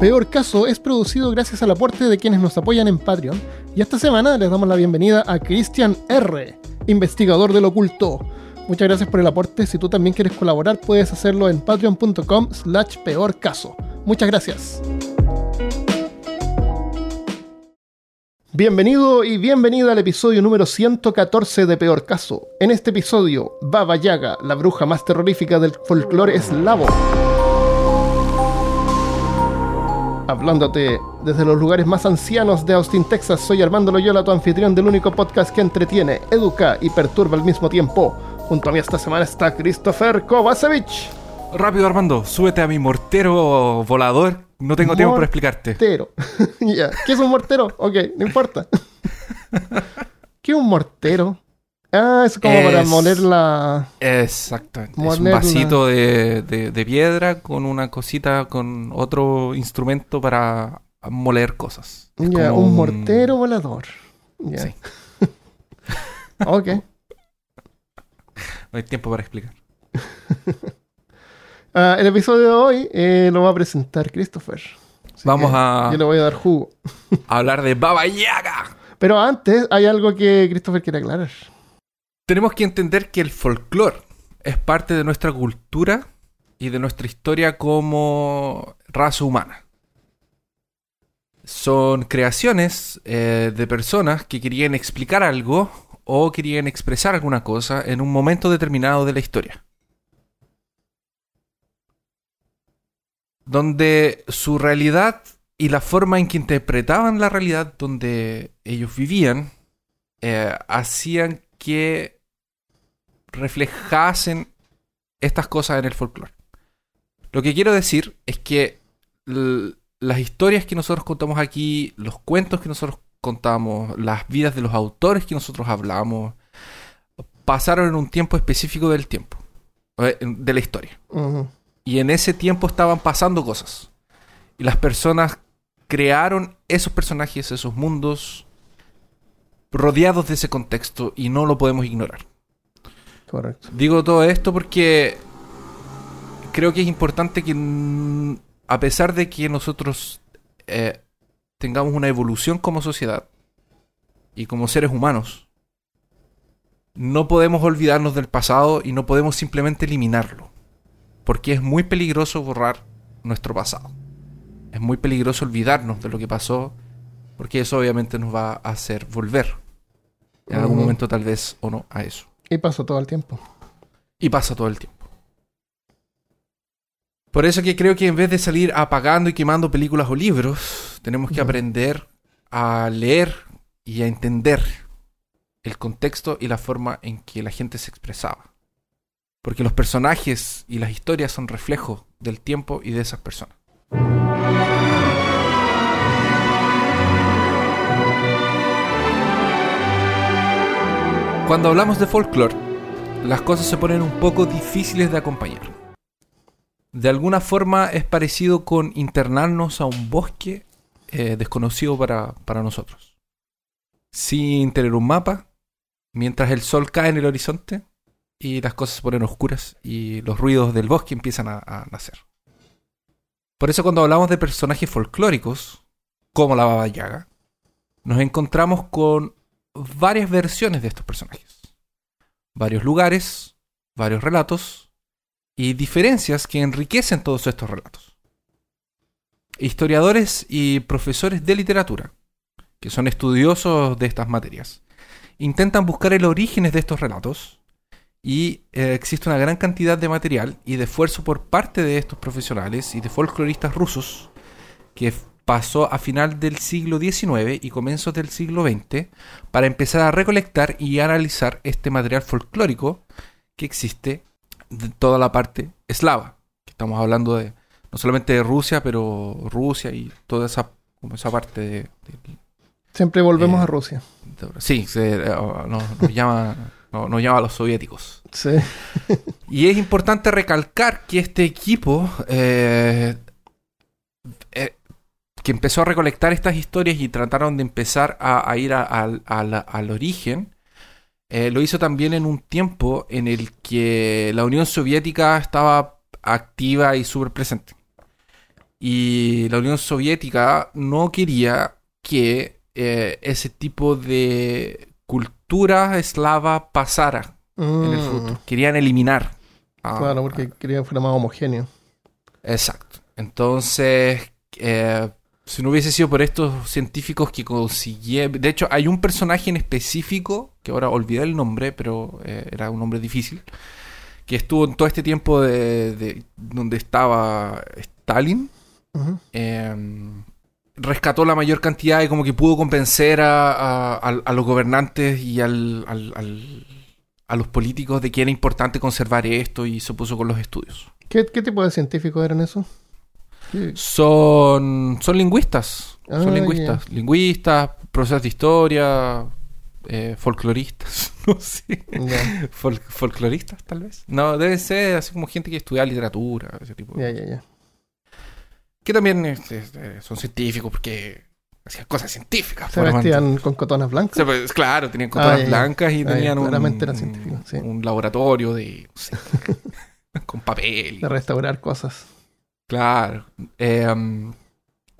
Peor Caso es producido gracias al aporte de quienes nos apoyan en Patreon. Y esta semana les damos la bienvenida a Christian R., investigador del oculto. Muchas gracias por el aporte. Si tú también quieres colaborar, puedes hacerlo en patreon.com slash peor caso. Muchas gracias. Bienvenido y bienvenida al episodio número 114 de Peor Caso. En este episodio, Baba Yaga, la bruja más terrorífica del folclore eslavo. Hablándote desde los lugares más ancianos de Austin, Texas, soy Armando Loyola, tu anfitrión del único podcast que entretiene, educa y perturba al mismo tiempo. Junto a mí esta semana está Christopher Kovacevic. Rápido, Armando, súbete a mi mortero volador. No tengo tiempo para explicarte. Mortero. ¿Qué es un mortero? Ok, no importa. ¿Qué es un mortero? Ah, es como para moler la. Exactamente. Es un vasito de, de- de piedra con una cosita, con otro instrumento para moler cosas. Ya, como un mortero volador. Sí. ok. No hay tiempo para explicar. Ah, el episodio de hoy eh, lo va a presentar Christopher. Así Vamos a- Yo le voy a dar jugo. Hablar de Baba Yaga. Pero antes hay algo que Christopher quiere aclarar. Tenemos que entender que el folclore es parte de nuestra cultura y de nuestra historia como raza humana. Son creaciones eh, de personas que querían explicar algo o querían expresar alguna cosa en un momento determinado de la historia. Donde su realidad y la forma en que interpretaban la realidad donde ellos vivían eh, hacían que reflejasen estas cosas en el folclore. Lo que quiero decir es que las historias que nosotros contamos aquí, los cuentos que nosotros contamos, las vidas de los autores que nosotros hablamos, pasaron en un tiempo específico del tiempo, eh, de la historia. Y en ese tiempo estaban pasando cosas. Y las personas crearon esos personajes, esos mundos, rodeados de ese contexto y no lo podemos ignorar. Correcto. Digo todo esto porque creo que es importante que, mm, a pesar de que nosotros eh, tengamos una evolución como sociedad y como seres humanos, no podemos olvidarnos del pasado y no podemos simplemente eliminarlo. Porque es muy peligroso borrar nuestro pasado. Es muy peligroso olvidarnos de lo que pasó, porque eso obviamente nos va a hacer volver. En algún momento tal vez o no a eso. Y pasó todo el tiempo. Y pasa todo el tiempo. Por eso que creo que en vez de salir apagando y quemando películas o libros, tenemos que aprender a leer y a entender el contexto y la forma en que la gente se expresaba. Porque los personajes y las historias son reflejos del tiempo y de esas personas. Cuando hablamos de folclore, las cosas se ponen un poco difíciles de acompañar. De alguna forma es parecido con internarnos a un bosque eh, desconocido para, para nosotros. Sin tener un mapa, mientras el sol cae en el horizonte y las cosas se ponen oscuras y los ruidos del bosque empiezan a, a nacer. Por eso cuando hablamos de personajes folclóricos, como la Baba Yaga, nos encontramos con varias versiones de estos personajes. Varios lugares, varios relatos y diferencias que enriquecen todos estos relatos. Historiadores y profesores de literatura, que son estudiosos de estas materias, intentan buscar el origen de estos relatos y eh, existe una gran cantidad de material y de esfuerzo por parte de estos profesionales y de folcloristas rusos que pasó a final del siglo XIX y comienzos del siglo XX para empezar a recolectar y analizar este material folclórico que existe de toda la parte eslava. Estamos hablando de no solamente de Rusia, pero Rusia y toda esa, como esa parte de, de- Siempre volvemos Eh, a Rusia. sí, se, eh, nos, nos llama, no- nos llama a los soviéticos. Sí. Y es importante recalcar que este equipo eh, eh, que empezó a recolectar estas historias y trataron de empezar a, ir al- origen, eh, lo hizo también en un tiempo en el que la Unión Soviética estaba activa y súper presente. Y la Unión Soviética no quería que ese tipo de cultura eslava pasara en el Mm, futuro. Querían eliminar. a- Claro, porque quería que fuera más homogéneo. Exacto. Entonces, eh, si no hubiese sido por estos científicos que consiguieron... De hecho, hay un personaje en específico, que ahora olvidé el nombre, pero eh, era un nombre difícil, que estuvo en todo este tiempo de, de- donde estaba Stalin. Eh, rescató la mayor cantidad y como que pudo convencer a, a- a- a los gobernantes y al- al- al- a los políticos de que era importante conservar esto y se puso con los estudios. ¿Qué, qué tipo de científicos eran esos? ¿Qué- Son, son lingüistas. Ah, son lingüistas. Lingüistas, profesores de historia, eh, folcloristas. No sé. Fol- folcloristas, tal vez. No, deben ser así como gente que estudia literatura, ese tipo. ya, ya, ya. Que también este, son científicos porque hacían cosas científicas. Se vestían con cotonas blancas. pues, claro, tenían cotonas Ah, blancas y Ah, tenían un, sí. laboratorio de. no sé, con papel. De restaurar cosas. Claro. Eh, um,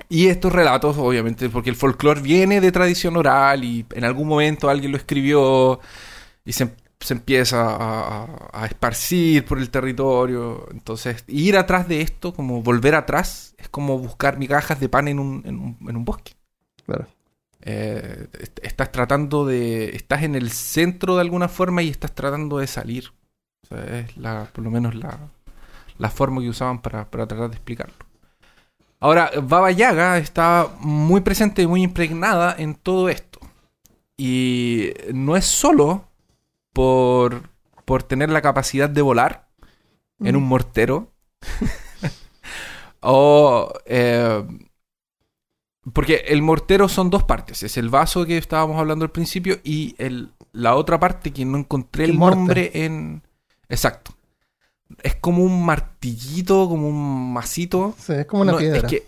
y estos relatos, obviamente, porque el folclore viene de tradición oral y en algún momento alguien lo escribió y se, se empieza a, a- a esparcir por el territorio. Entonces, ir atrás de esto, como volver atrás, es como buscar migajas de pan en un, en un, en un bosque. Claro. Eh, est- estás tratando de. Estás en el centro de alguna forma y estás tratando de salir. O sea, es la, por lo menos la, la forma que usaban para, para tratar de explicarlo. Ahora, Baba Yaga está muy presente y muy impregnada en todo esto. Y no es solo por, por tener la capacidad de volar en un mortero. o. eh, porque el mortero son dos partes. Es el vaso que estábamos hablando al principio y el, la otra parte que no encontré el morte. nombre en. Exacto. Es como un martillito, como un masito. Sí, es como una No, piedra. Es que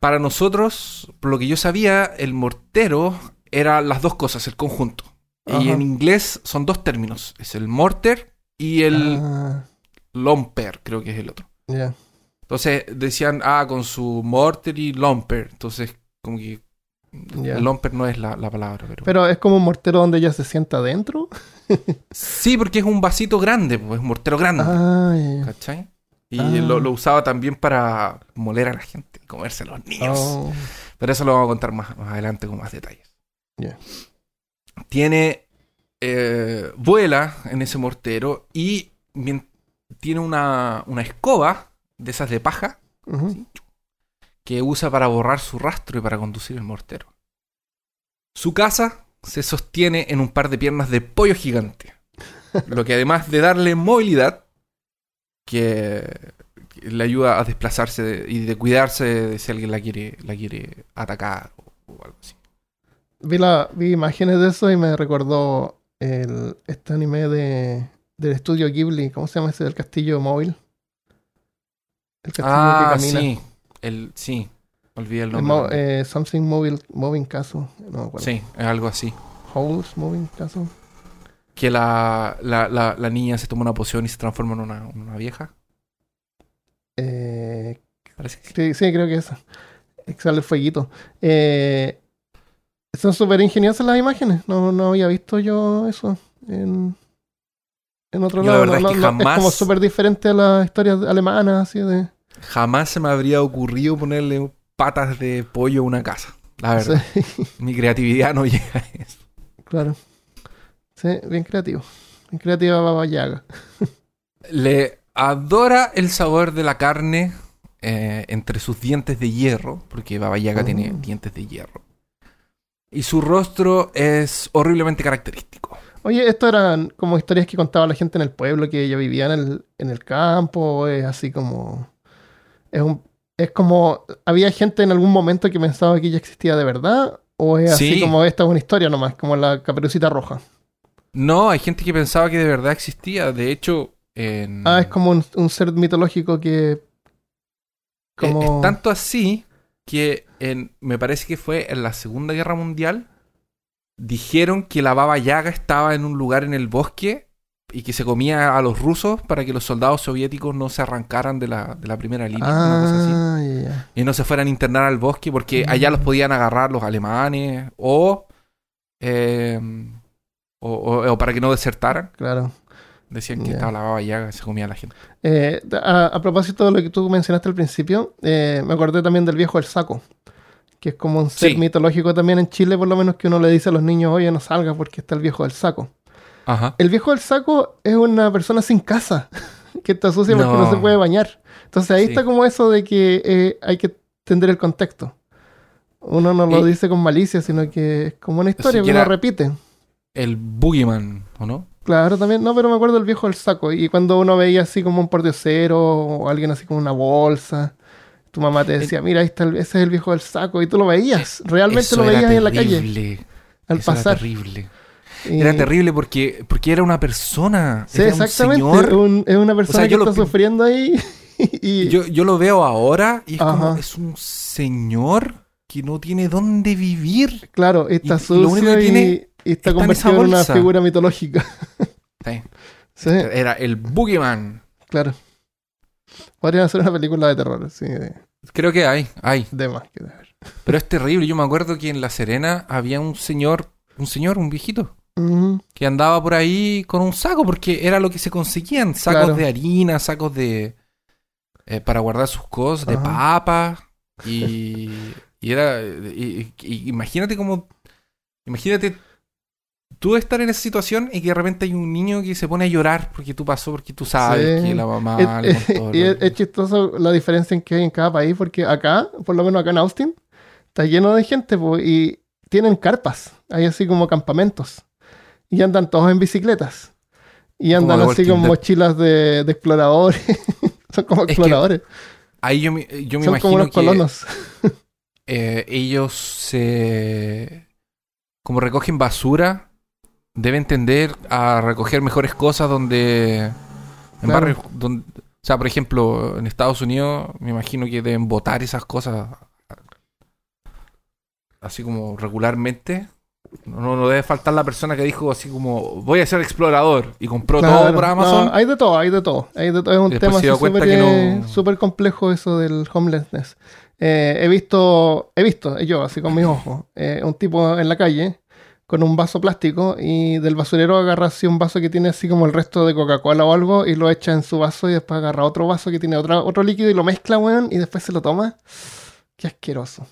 para nosotros, por lo que yo sabía, el mortero era las dos cosas, el conjunto. Y Ajá. en inglés son dos términos. Es el mortar y el Ah, lomper, creo que es el otro. ya. Entonces decían, ah, con su mortar y lomper. Entonces, como que Ya. lomper no es la, la palabra, pero... Pero es como un mortero donde ella se sienta adentro. Sí, porque es un vasito grande, pues es un mortero grande. Ah, ya. ¿Cachai? Y Ah. lo, lo usaba también para moler a la gente, comerse a los niños. Oh, Pero eso lo vamos a contar más, más adelante con más detalles. Tiene. eh, vuela en ese mortero y tiene una, una escoba de esas de paja que usa para borrar su rastro y para conducir el mortero. Su casa se sostiene en un par de piernas de pollo gigante. Lo que además de darle movilidad, que que le ayuda a desplazarse de- y de cuidarse de si alguien la quiere, la quiere atacar o, o algo así. Vi, la, vi imágenes de eso y me recordó el, este anime de, del estudio Ghibli. ¿Cómo se llama ese? del castillo móvil. El castillo Ah, que camina. sí. El, sí. Olvidé el El nombre. mo- eh, something Mobile, Moving Castle. No sí, es algo así. Holes Moving Castle. Que la, la, la, la niña se toma una poción y se transforma en una, una vieja. Eh, Parece que sí. sí, creo que esa. Que Sale el fueguito. Eh, son súper ingeniosas las imágenes. No, no había visto yo eso en, en otro Yo la lado. verdad No, es que no, jamás- como súper diferente a las historias alemanas, así de. Jamás se me habría ocurrido ponerle patas de pollo a una casa. La verdad. Sí, Mi creatividad no llega a eso. claro. Sí, bien creativo. Bien creativa Baba Yaga. Le adora el sabor de la carne eh, entre sus dientes de hierro, porque Baba Yaga Oh. tiene dientes de hierro. Y su rostro es horriblemente característico. Oye, ¿esto eran como historias que contaba la gente en el pueblo, que ella vivía en el, en el campo? ¿O es así como... Es, un, es como... ¿Había gente en algún momento que pensaba que ella existía de verdad? ¿O es así Sí. como esta es una historia nomás, como la caperucita roja? No, hay gente que pensaba que de verdad existía. De hecho, en... Ah, es como un, un ser mitológico que... Eh, Como... Es tanto así que en, me parece que fue en la Segunda Guerra Mundial dijeron que la Baba Yaga estaba en un lugar en el bosque y que se comía a los rusos para que los soldados soviéticos no se arrancaran de la, de la primera línea. una cosa así. Ah, y no se fueran a internar al bosque porque allá los podían agarrar los alemanes o, eh, o, o- o para que no desertaran. Claro. Decían que estaba la baba yaga se comía a la gente. Eh, a, a propósito de lo que tú mencionaste al principio, eh, me acordé también del viejo del saco, que es como un ser Sí. mitológico también en Chile, por lo menos que uno le dice a los niños, oye, no salga porque está el viejo del saco. Ajá. El viejo del saco es una persona sin casa, que está sucia porque no se puede bañar. Entonces ahí Sí. está como eso de que eh, hay que entender el contexto. Uno no lo dice con malicia, sino que es como una historia que uno repite. El Boogeyman, ¿o no? Claro, también, no, pero me acuerdo del viejo del saco. Y cuando uno veía así como un pordiosero o alguien así con una bolsa, tu mamá te decía, mira, ahí está el- ese es el viejo del saco. Y tú lo veías, realmente Eso lo veías ahí en la calle terrible. al Eso pasar. Era terrible. Y- Era terrible porque, porque era una persona. Sí, era un exactamente. señor. un- es una persona sea, que yo lo está pi- sufriendo ahí. y Yo, yo lo veo ahora y es como, es un señor que no tiene dónde vivir. claro, está y sucio lo único que tiene y está está convertido en una figura mitológica. Sí. sí, Era el Boogeyman. claro. Podrían hacer una película de terror, sí, Creo que hay, hay. de más que de ver. Pero es terrible. Yo me acuerdo que en La Serena había un señor, un señor, un viejito, Que andaba por ahí con un saco porque era lo que se conseguían. Sacos Claro. de harina, sacos de... eh, para guardar sus cosas, de Ajá. papas. Y, y era... y- y- imagínate como... Imagínate tú estar en esa situación y que de repente hay un niño que se pone a llorar porque tú pasó, porque tú sabes Sí. que la mamá Es- y es, es chistoso la diferencia en que hay en cada país, porque acá, por lo menos acá en Austin, está lleno de gente po, y tienen carpas, hay así como campamentos, y andan todos en bicicletas, y Como andan así con Dead. mochilas de, de exploradores, son como Es que exploradores, Ahí yo me, yo me son como imagino unos que... colonos. eh, ellos se... Como recogen basura, deben tender a recoger mejores cosas donde... En Claro. barrios donde... O sea, por ejemplo, en Estados Unidos me imagino que deben botar esas cosas así como regularmente. No, no debe faltar la persona que dijo así como voy a ser explorador y compró todo por Amazon. no, hay de todo, hay de todo. Hay de todo. Es un tema súper eh, no- súper complejo eso del homelessness. Eh, he visto, he visto, yo así con mis ojos, eh, un tipo en la calle con un vaso plástico y del basurero agarra así un vaso que tiene así como el resto de Coca-Cola o algo y lo echa en su vaso y después agarra otro vaso que tiene otra, otro líquido y lo mezcla, weón, y después se lo toma. Qué asqueroso.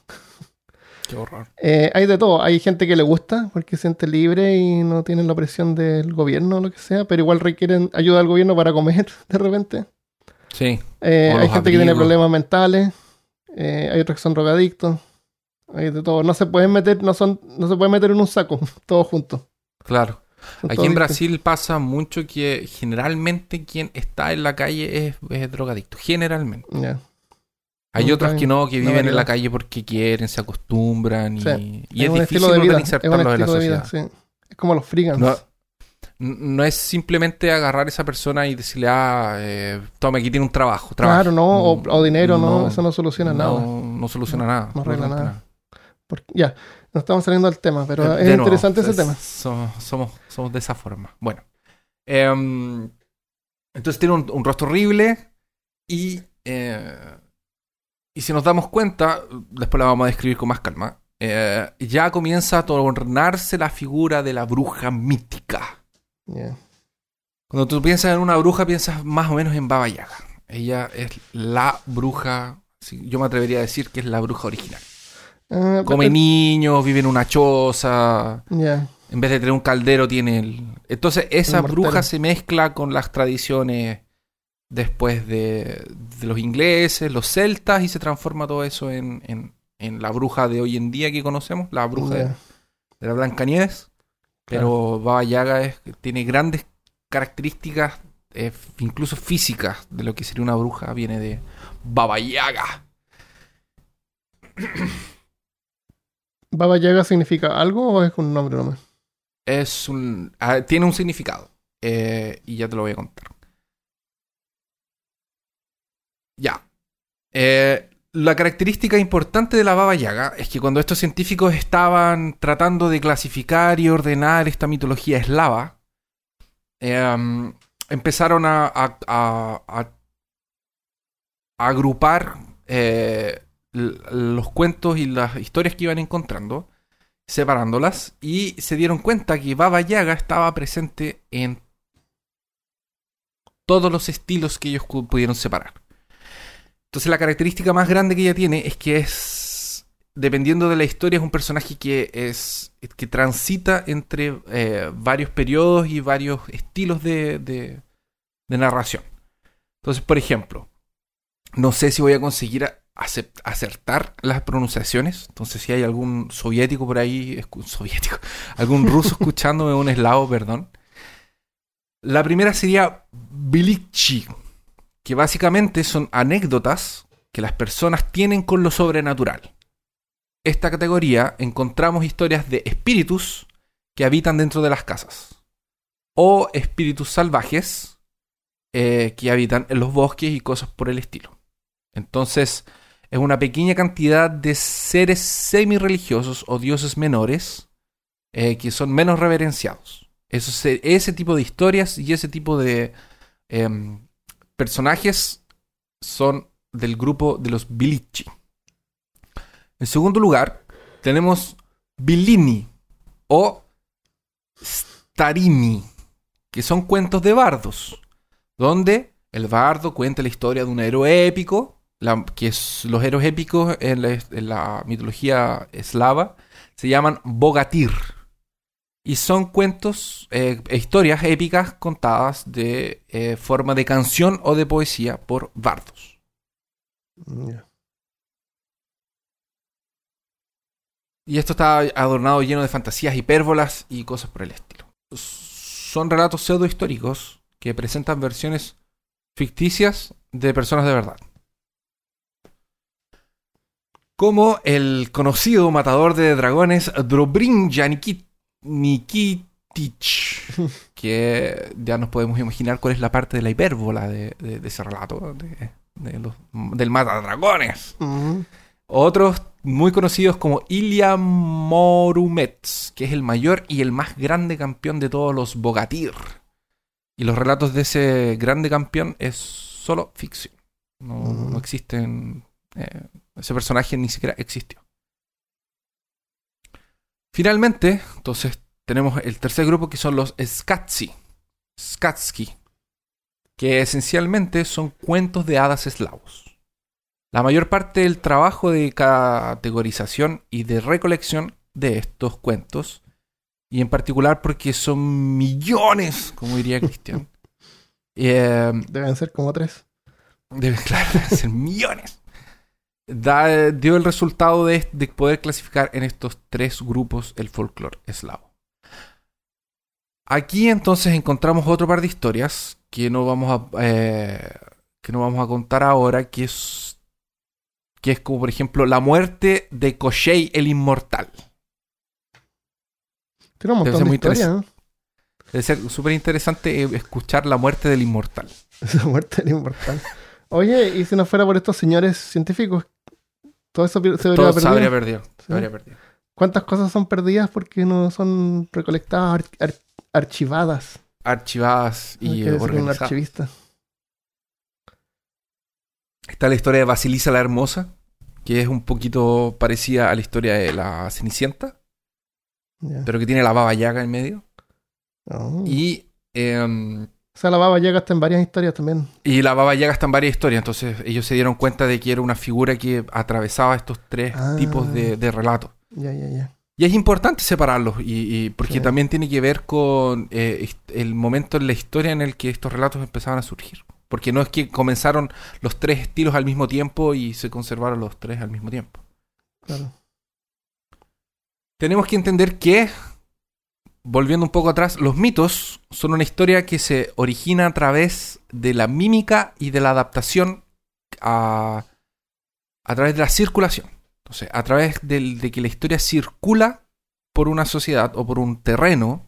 Qué horror. Eh, hay de todo. Hay gente que le gusta porque se siente libre y no tienen la presión del gobierno o lo que sea, pero igual requieren ayuda del gobierno para comer de repente. Sí. Eh, hay gente que tiene problemas mentales. eh, hay otros que son drogadictos. Hay de todo. No se pueden meter, no son, no se pueden meter en un saco, todos juntos. Claro. Son Aquí en distintos. Brasil pasa mucho que generalmente quien está en la calle es, es drogadicto. Generalmente. Ya. Hay Nunca otros que no, que viven en la calle porque quieren, se acostumbran y, Sí. y es, difícil de vida. Es un reinsertarlos en la vida, sociedad. sí. Es como los frigans. No, no es simplemente agarrar a esa persona y decirle, ah, eh, toma, aquí tiene un trabajo. claro, no, o, o dinero, no, eso no soluciona no, nada. No soluciona nada. no arregla nada. Porque- ya, nos estamos saliendo del tema, pero Eh, es nuevo, interesante ese es- tema. Somos, somos, somos de esa forma. Bueno. Em, entonces tiene un, un rostro horrible y, eh, y si nos damos cuenta, después la vamos a describir con más calma, eh, ya comienza a tornarse la figura de la bruja mítica. Cuando tú piensas en una bruja, piensas más o menos en Baba Yaga. Ella es la bruja, yo me atrevería a decir que es la bruja original. Ah, Come niños, vive en una choza, en vez de tener un caldero, tiene el. Entonces, esa El bruja se mezcla con las tradiciones después de, de los ingleses, los celtas, y se transforma todo eso en, en- en la bruja de hoy en día que conocemos, la bruja de, la Blancanieves. Pero Baba Yaga es- tiene grandes características, eh, incluso físicas, de lo que sería una bruja. Viene de Baba Yaga. ¿Baba Yaga significa algo o es un nombre nomás? Es un, ah, tiene un significado. eh, y ya te lo voy a contar. Ya. Eh, la característica importante de la Baba Yaga es que cuando estos científicos estaban tratando de clasificar y ordenar esta mitología eslava, em, empezaron a, agrupar eh, los cuentos y las historias que iban encontrando, separándolas, y se dieron cuenta que Baba Yaga estaba presente en todos los estilos que ellos pudieron separar. Entonces la característica más grande que ella tiene es que es, dependiendo de la historia, es un personaje que es que transita entre eh, varios periodos y varios estilos de, de- narración. Entonces, por ejemplo, no sé si voy a conseguir acertar las pronunciaciones. Entonces, si hay algún soviético por ahí, soviético, algún ruso escuchándome, un eslavo, perdón. La primera sería Bilichi, que básicamente son anécdotas que las personas tienen con lo sobrenatural. Esta categoría encontramos historias de espíritus que habitan dentro de las casas o espíritus salvajes eh, que habitan en los bosques y cosas por el estilo. Entonces, es una pequeña cantidad de seres semi-religiosos o dioses menores eh, que son menos reverenciados. Eso se- ese tipo de historias y ese tipo de em, personajes son del grupo de los Bilichi. En segundo lugar, tenemos Bilini o Starini, que son cuentos de bardos, donde el bardo cuenta la historia de un héroe épico, que es, los héroes épicos en la, en la mitología eslava se llaman Bogatir. Y son cuentos, eh, e historias épicas contadas de eh, forma de canción o de poesía por bardos. Y esto está adornado lleno de fantasías, hipérbolas y cosas por el estilo. Son relatos pseudo históricos que presentan versiones ficticias de personas de verdad. Como el conocido matador de dragones Drobrin Nikitich, que ya nos podemos imaginar cuál es la parte de la hipérbola de, de- de ese relato, de- de los- del matadragones. Ujú. Otros muy conocidos como Ilya Morumets, que es el mayor y el más grande campeón de todos los Bogatir. Y los relatos de ese grande campeón es solo ficción. No, no existen. eh, ese personaje ni siquiera existió. Finalmente, entonces, tenemos el tercer grupo que son los Skatsi. Skatsky. Que esencialmente son cuentos de hadas eslavos. La mayor parte del trabajo de categorización y de recolección de estos cuentos, y en particular porque son millones, como diría Cristian, eh, Deben ser como tres. debe, claro, deben ser millones, da- dio el resultado de, de poder clasificar en estos tres grupos el folclore eslavo. Aquí entonces encontramos otro par de historias que no vamos a eh, que no vamos a contar ahora, que es que es como por ejemplo la muerte de Koshei el inmortal. Tiene un montón de historias, ¿no? Debe ser súper interesante eh, escuchar la muerte del inmortal. Esa muerte era inmortal. Oye, y si no fuera por estos señores científicos, todo eso se habría Todo se perdido. habría perdido. se Sí. habría perdido. ¿Cuántas cosas son perdidas porque no son recolectadas, ar- ar- archivadas? Archivadas y eh, decir un organizadas. archivista. Está la historia de Basilisa la Hermosa, que es un poquito parecida a la historia de la Cenicienta, pero que tiene la baba yaga en medio. Oh. Y, em, O sea, la baba llega hasta en varias historias también. y la baba yaga está en varias historias, entonces ellos se dieron cuenta de que era una figura que atravesaba estos tres Ah. tipos de, de relatos. Ya, ya, ya. Y es importante separarlos, y, y porque Sí. también tiene que ver con eh, el momento en la historia en el que estos relatos empezaban a surgir. Porque no es que comenzaron los tres estilos al mismo tiempo y se conservaron los tres al mismo tiempo. Claro. Tenemos que entender que, volviendo un poco atrás, los mitos son una historia que se origina a través de la mímica y de la adaptación a, a través de la circulación. Entonces, a través de que la historia circula por una sociedad o por un terreno,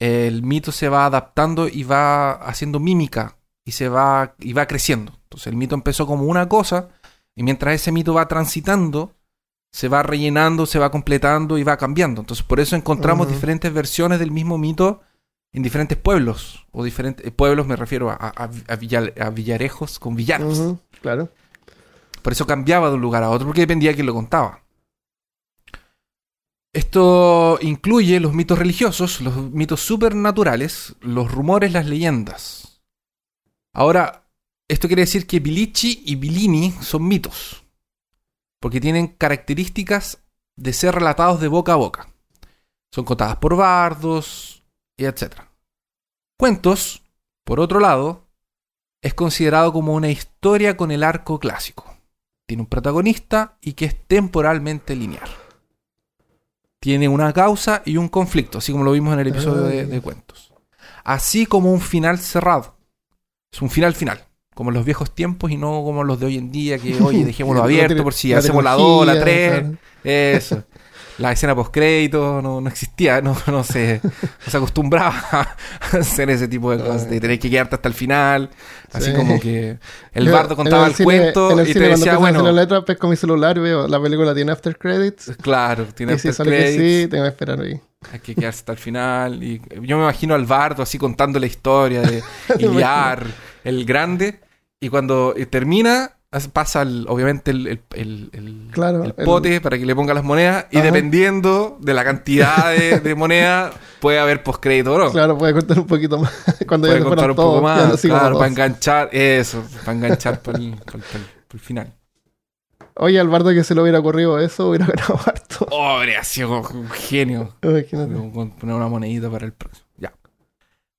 el mito se va adaptando y va haciendo mímica y se va y va creciendo. Entonces, el mito empezó como una cosa, Y mientras ese mito va transitando, se va rellenando, se va completando y va cambiando. Entonces, por eso encontramos diferentes versiones del mismo mito en diferentes pueblos. O diferentes pueblos, me refiero a, a- a villa- a villarejos con villanos. Claro. Por eso cambiaba de un lugar a otro, porque dependía de quién lo contaba. Esto incluye los mitos religiosos, los mitos supernaturales, los rumores, las leyendas. Ahora, esto quiere decir que Bilici y Bilini son mitos, porque tienen características de ser relatados de boca a boca. Son contadas por bardos, y etc. Cuentos, por otro lado, es considerado como una historia con el arco clásico. Tiene un protagonista y que es temporalmente lineal. Tiene una causa y un conflicto, así como lo vimos en el episodio de, de cuentos. Así como un final cerrado. Es un final final. Como en los viejos tiempos y no como los de hoy en día, que oye, dejémoslo abierto tiene- por si la hacemos la 2, la tecnología, 3. claro. Eso. La escena post-crédito no, no existía, no, no, se, no se acostumbraba a hacer ese tipo de cosas, de tener que quedarte hasta el final. Así Sí. como que el bardo contaba el, cuento el y te decía, bueno, la letra, pesco mi celular, veo la película tiene after credits. claro, tiene y si after sale que credits, sí, tengo que esperar ahí. hay que quedarse hasta el final. Y yo me imagino al bardo así contando la historia de Iliar, el grande, y cuando eh, termina, as- pasa el- obviamente el, el- el- el- Claro, pote para que le ponga las monedas, y dependiendo de la cantidad de, de monedas, puede haber postcrédito o no. Claro, puede contar un poquito más. Cuando puede ya contar un poco todos, más, claro, para enganchar, eso, para enganchar para el, para el final. Oye, al bardo que se le hubiera ocurrido eso, hubiera ganado harto. Oh, habría sido un genio. Imagínate. Poner una monedita para el próximo.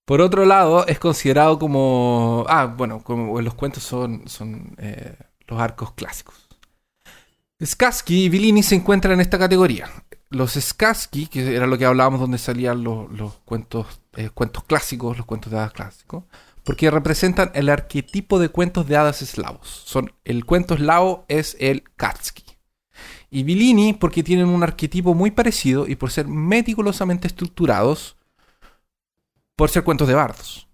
Por otro lado, es considerado como. Ah, bueno, como los cuentos son, son eh, los arcos clásicos. Skarsky y Bellini se encuentran en esta categoría. Los Skarsky, que era lo que hablábamos donde salían los, los cuentos, eh, cuentos clásicos, los cuentos de hadas clásicos, porque representan el arquetipo de cuentos de hadas eslavos. Son, el cuento eslavo es el Katsky. Y Bellini porque tienen un arquetipo muy parecido y por ser meticulosamente estructurados, por ser cuentos de bardos.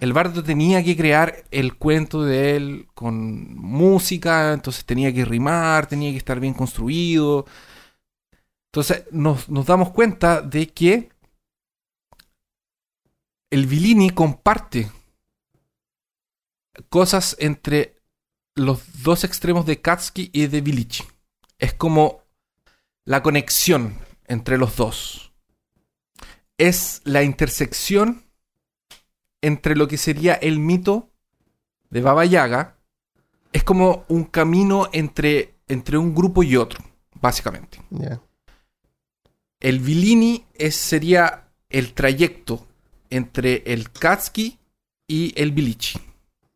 El bardo tenía que crear el cuento de él con música, entonces tenía que rimar, tenía que estar bien construido. Entonces nos, nos damos cuenta de que el Bellini comparte cosas entre los dos extremos de Katsky y de Bilici. Es como la conexión entre los dos. Es la intersección entre lo que sería el mito de Baba Yaga. Es como un camino entre, entre un grupo y otro, básicamente. El Vilini es, sería el trayecto entre el Katsky y el Bilici.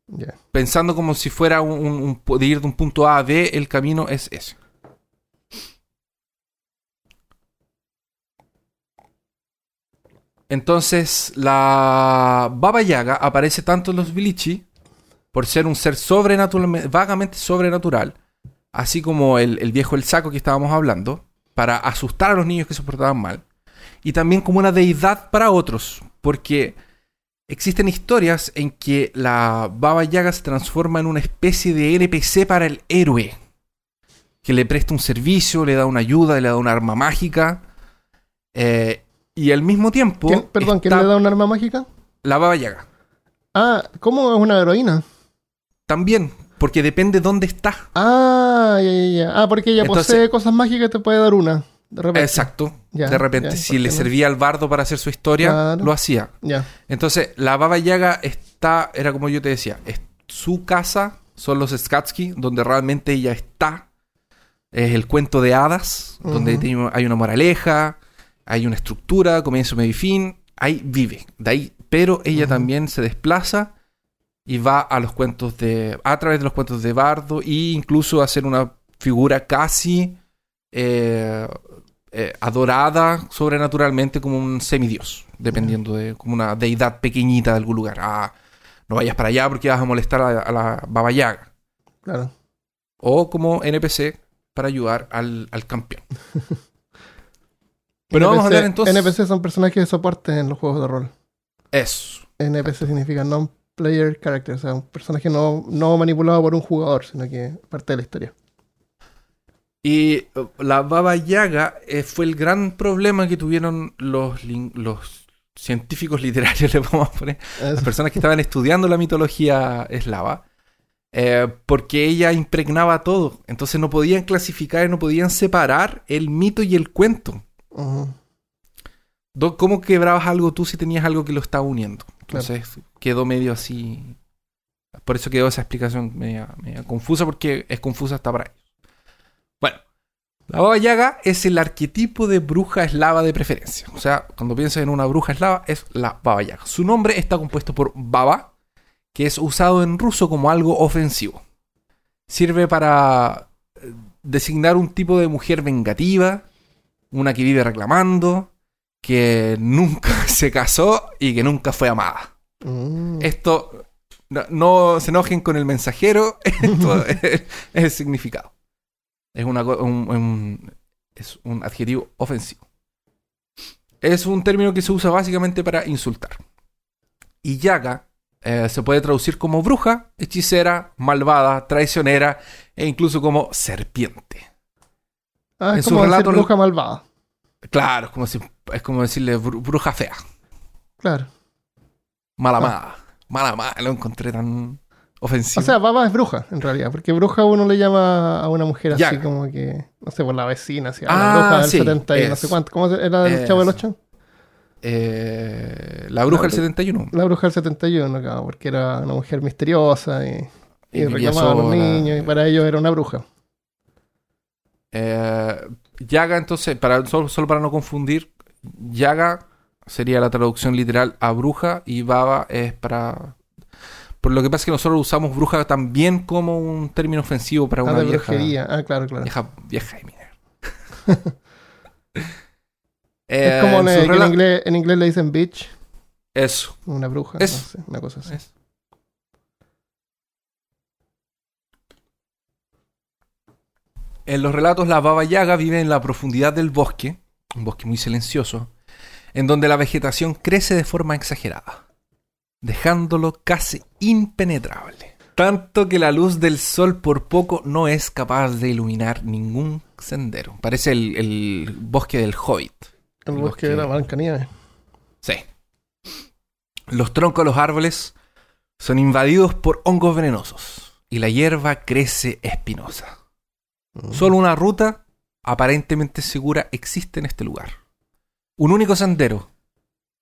Ya. Pensando como si fuera un, un- un- de ir de un punto A a B, el camino es ese. Entonces, la Baba Yaga aparece tanto en los Bilici por ser un ser vagamente sobrenatural, así como el, el viejo El Saco que estábamos hablando, para asustar a los niños que se portaban mal, y también como una deidad para otros, porque existen historias en que la Baba Yaga se transforma en una especie de NPC para el héroe, que le presta un servicio, le da una ayuda, le da un arma mágica, eh, y al mismo tiempo... ¿Quién- perdón, ¿quién le da un arma mágica? La Baba Yaga. Ah, ¿cómo es una heroína? También, porque depende dónde está. Ah, ya, ya, ya. Ah, porque ella Entonces- posee cosas mágicas y te puede dar una. De repente. Exacto. Ya, de repente, ya, si ¿por le no? servía al bardo para hacer su historia, Claro. lo hacía. Ya. Entonces, la Baba Yaga está, era como yo te decía, es su casa, son los Skatsky, donde realmente ella está. Es el cuento de hadas, donde hay una moraleja, hay una estructura, comienzo, medio y fin. Ahí vive, de ahí. Pero ella también se desplaza y va a los cuentos de. a través de los cuentos de Bardo e incluso a ser una figura casi eh, eh, adorada sobrenaturalmente como un semidios, dependiendo de. como una deidad pequeñita de algún lugar. Ah, no vayas para allá porque vas a molestar a, a la Baba Yaga. Claro. O como NPC para ayudar al, al campeón. Pero vamos a hablar entonces. NPC son personajes de soporte en los juegos de rol. Eso. NPC significa non player character, o sea, un personaje no, no manipulado por un jugador, sino que parte de la historia. Y uh, la Baba Yaga eh, fue el gran problema que tuvieron los, los científicos literarios, le vamos a poner, las personas que estaban estudiando la mitología eslava, eh, porque ella impregnaba todo. Entonces no podían clasificar y no podían separar el mito y el cuento. ¿Cómo quebrabas algo tú si tenías algo que lo estaba uniendo? Entonces quedó medio así. Por eso quedó esa explicación media, media confusa, porque es confusa hasta para ellos. Bueno, la Baba Yaga es el arquetipo de bruja eslava de preferencia. O sea, cuando piensas en una bruja eslava, es la Baba Yaga. Su nombre está compuesto por Baba, que es usado en ruso como algo ofensivo. Sirve para eh, designar un tipo de mujer vengativa, una que vive reclamando, que nunca se casó y que nunca fue amada. Mm. Esto, no, no se enojen con el mensajero, esto es, es el significado. Es, una, un- es un adjetivo ofensivo. Es un término que se usa básicamente para insultar. Y yaga eh, se puede traducir como bruja, hechicera, malvada, traicionera e incluso como serpiente. Ah, en es su como decir relato- bruja malvada. Claro, es como, si, es como decirle bru- bruja fea. Claro. Mala Ah. mala. Lo encontré tan ofensivo. O sea, baba es bruja, en realidad, porque bruja uno le llama a una mujer así como que, no sé, por la vecina, así, a Ah, la bruja del sí, 70 y no sé cuánto. ¿Cómo era del Es. Chavo del 8? Eh, la bruja del La- 71. La bruja del 71, claro, porque era una mujer misteriosa y, y Y vivía reclamaba a los niños, y para ellos era una bruja. Eh, Yaga, entonces, para, solo, solo para no confundir, Yaga sería la traducción literal a bruja y Baba es para... Por lo que pasa es que nosotros usamos bruja también como un término ofensivo para Ah, una de vieja, brujería. Ah, claro, claro. vieja, vieja de minero. es Eh, como en que en, rela- inglés, en inglés le dicen bitch, Eso. una bruja, Es- no sé, una cosa así. es. En los relatos, la Baba Yaga vive en la profundidad del bosque, un bosque muy silencioso, en donde la vegetación crece de forma exagerada, dejándolo casi impenetrable. Tanto que la luz del sol por poco no es capaz de iluminar ningún sendero. Parece el, el bosque del Hobbit. El el bosque de la Blancanieves. Sí. Los troncos de los árboles son invadidos por hongos venenosos y la hierba crece espinosa. Mm. Solo una ruta aparentemente segura existe en este lugar. Un único sendero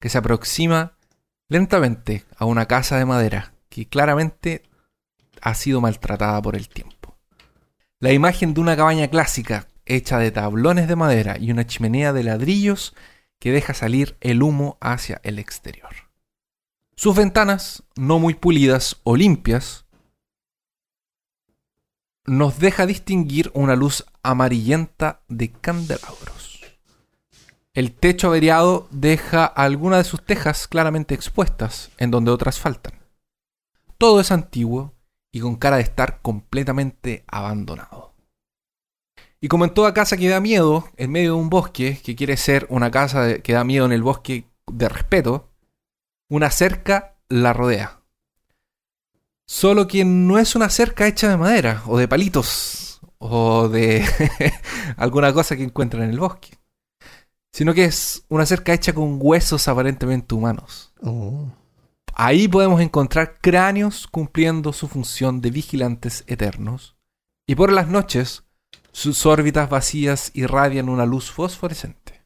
que se aproxima lentamente a una casa de madera que claramente ha sido maltratada por el tiempo. La imagen de una cabaña clásica hecha de tablones de madera y una chimenea de ladrillos que deja salir el humo hacia el exterior. Sus ventanas, no muy pulidas o limpias, nos deja distinguir una luz amarillenta de candelabros. El techo averiado deja algunas de sus tejas claramente expuestas, en donde otras faltan. Todo es antiguo y con cara de estar completamente abandonado. Y como en toda casa que da miedo, en medio de un bosque, que quiere ser una casa que da miedo en el bosque de respeto, una cerca la rodea. Solo que no es una cerca hecha de madera, o de palitos, o de alguna cosa que encuentran en el bosque. Sino que es una cerca hecha con huesos aparentemente humanos. Oh. Ahí podemos encontrar cráneos cumpliendo su función de vigilantes eternos. Y por las noches, sus órbitas vacías irradian una luz fosforescente.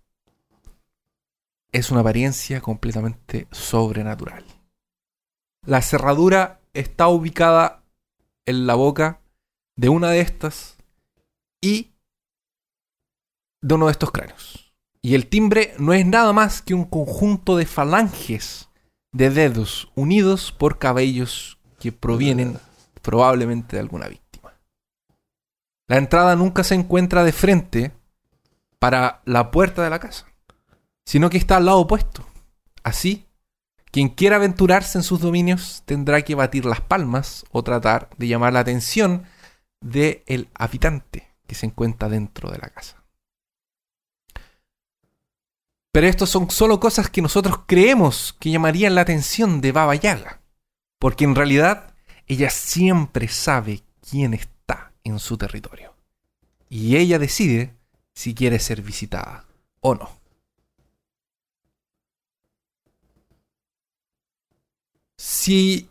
Es una apariencia completamente sobrenatural. La cerradura está ubicada en la boca de una de estas y de uno de estos cráneos. Y el timbre no es nada más que un conjunto de falanges de dedos unidos por cabellos que provienen probablemente de alguna víctima. La entrada nunca se encuentra de frente para la puerta de la casa, sino que está al lado opuesto. Así, quien quiera aventurarse en sus dominios tendrá que batir las palmas o tratar de llamar la atención del habitante que se encuentra dentro de la casa. Pero estos son solo cosas que nosotros creemos que llamarían la atención de Baba Yaga. Porque en realidad ella siempre sabe quién está en su territorio. Y ella decide si quiere ser visitada o no. Si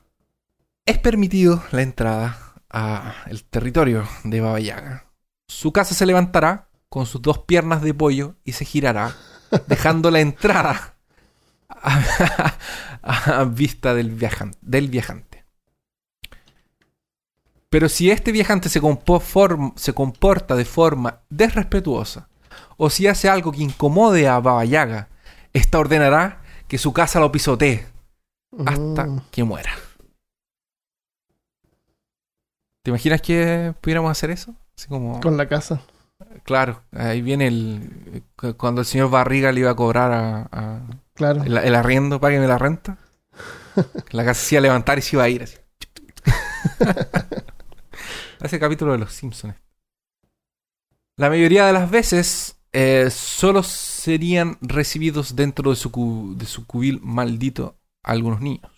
es permitido la entrada al territorio de Baba Yaga, su casa se levantará con sus dos piernas de pollo y se girará, dejando la entrada a, vista del viajante, del viajante. Pero si este viajante se, se comporta de forma desrespetuosa o si hace algo que incomode a Baba Yaga, esta ordenará que su casa lo pisotee hasta mm. que muera. ¿Te imaginas que pudiéramos hacer eso? Así como... Con la casa. Claro, ahí viene el. Cuando el señor Barriga le iba a cobrar a. claro. el, arriendo, págueme la renta. la casa se iba a levantar y se iba a ir así. Ese capítulo de los Simpsons. La mayoría de las veces eh, solo serían recibidos dentro de su, de su cubil maldito algunos niños.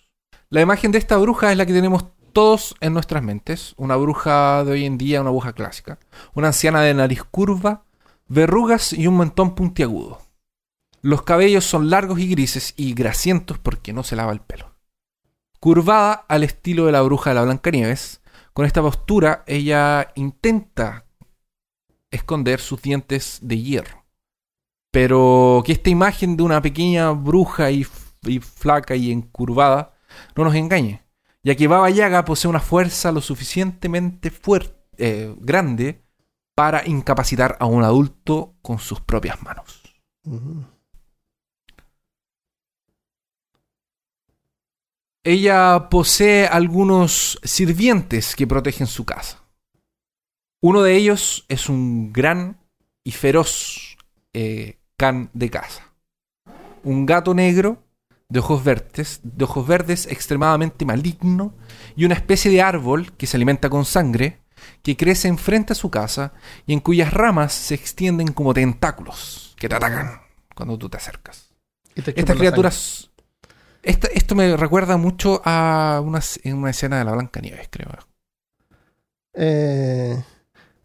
La imagen de esta bruja es la que tenemos todos en nuestras mentes. Una bruja de hoy en día, una bruja clásica. Una anciana de nariz curva, verrugas y un mentón puntiagudo. Los cabellos son largos y grises y grasientos porque no se lava el pelo. Curvada al estilo de la bruja de la Blancanieves, con esta postura ella intenta esconder sus dientes de hierro. Pero que esta imagen de una pequeña bruja y, y flaca y encurvada no nos engañe ya que Baba Yaga posee una fuerza lo suficientemente fuerte, eh, grande para incapacitar a un adulto con sus propias manos. Ella posee algunos sirvientes que protegen su casa. Uno de ellos es un gran y feroz eh, can de casa. Un gato negro de ojos verdes, de ojos verdes extremadamente maligno y una especie de árbol que se alimenta con sangre, que crece enfrente a su casa y en cuyas ramas se extienden como tentáculos que te atacan cuando tú te acercas. Estas criaturas... esto me recuerda mucho a una, una escena de la Blanca Nieves, creo. Eh,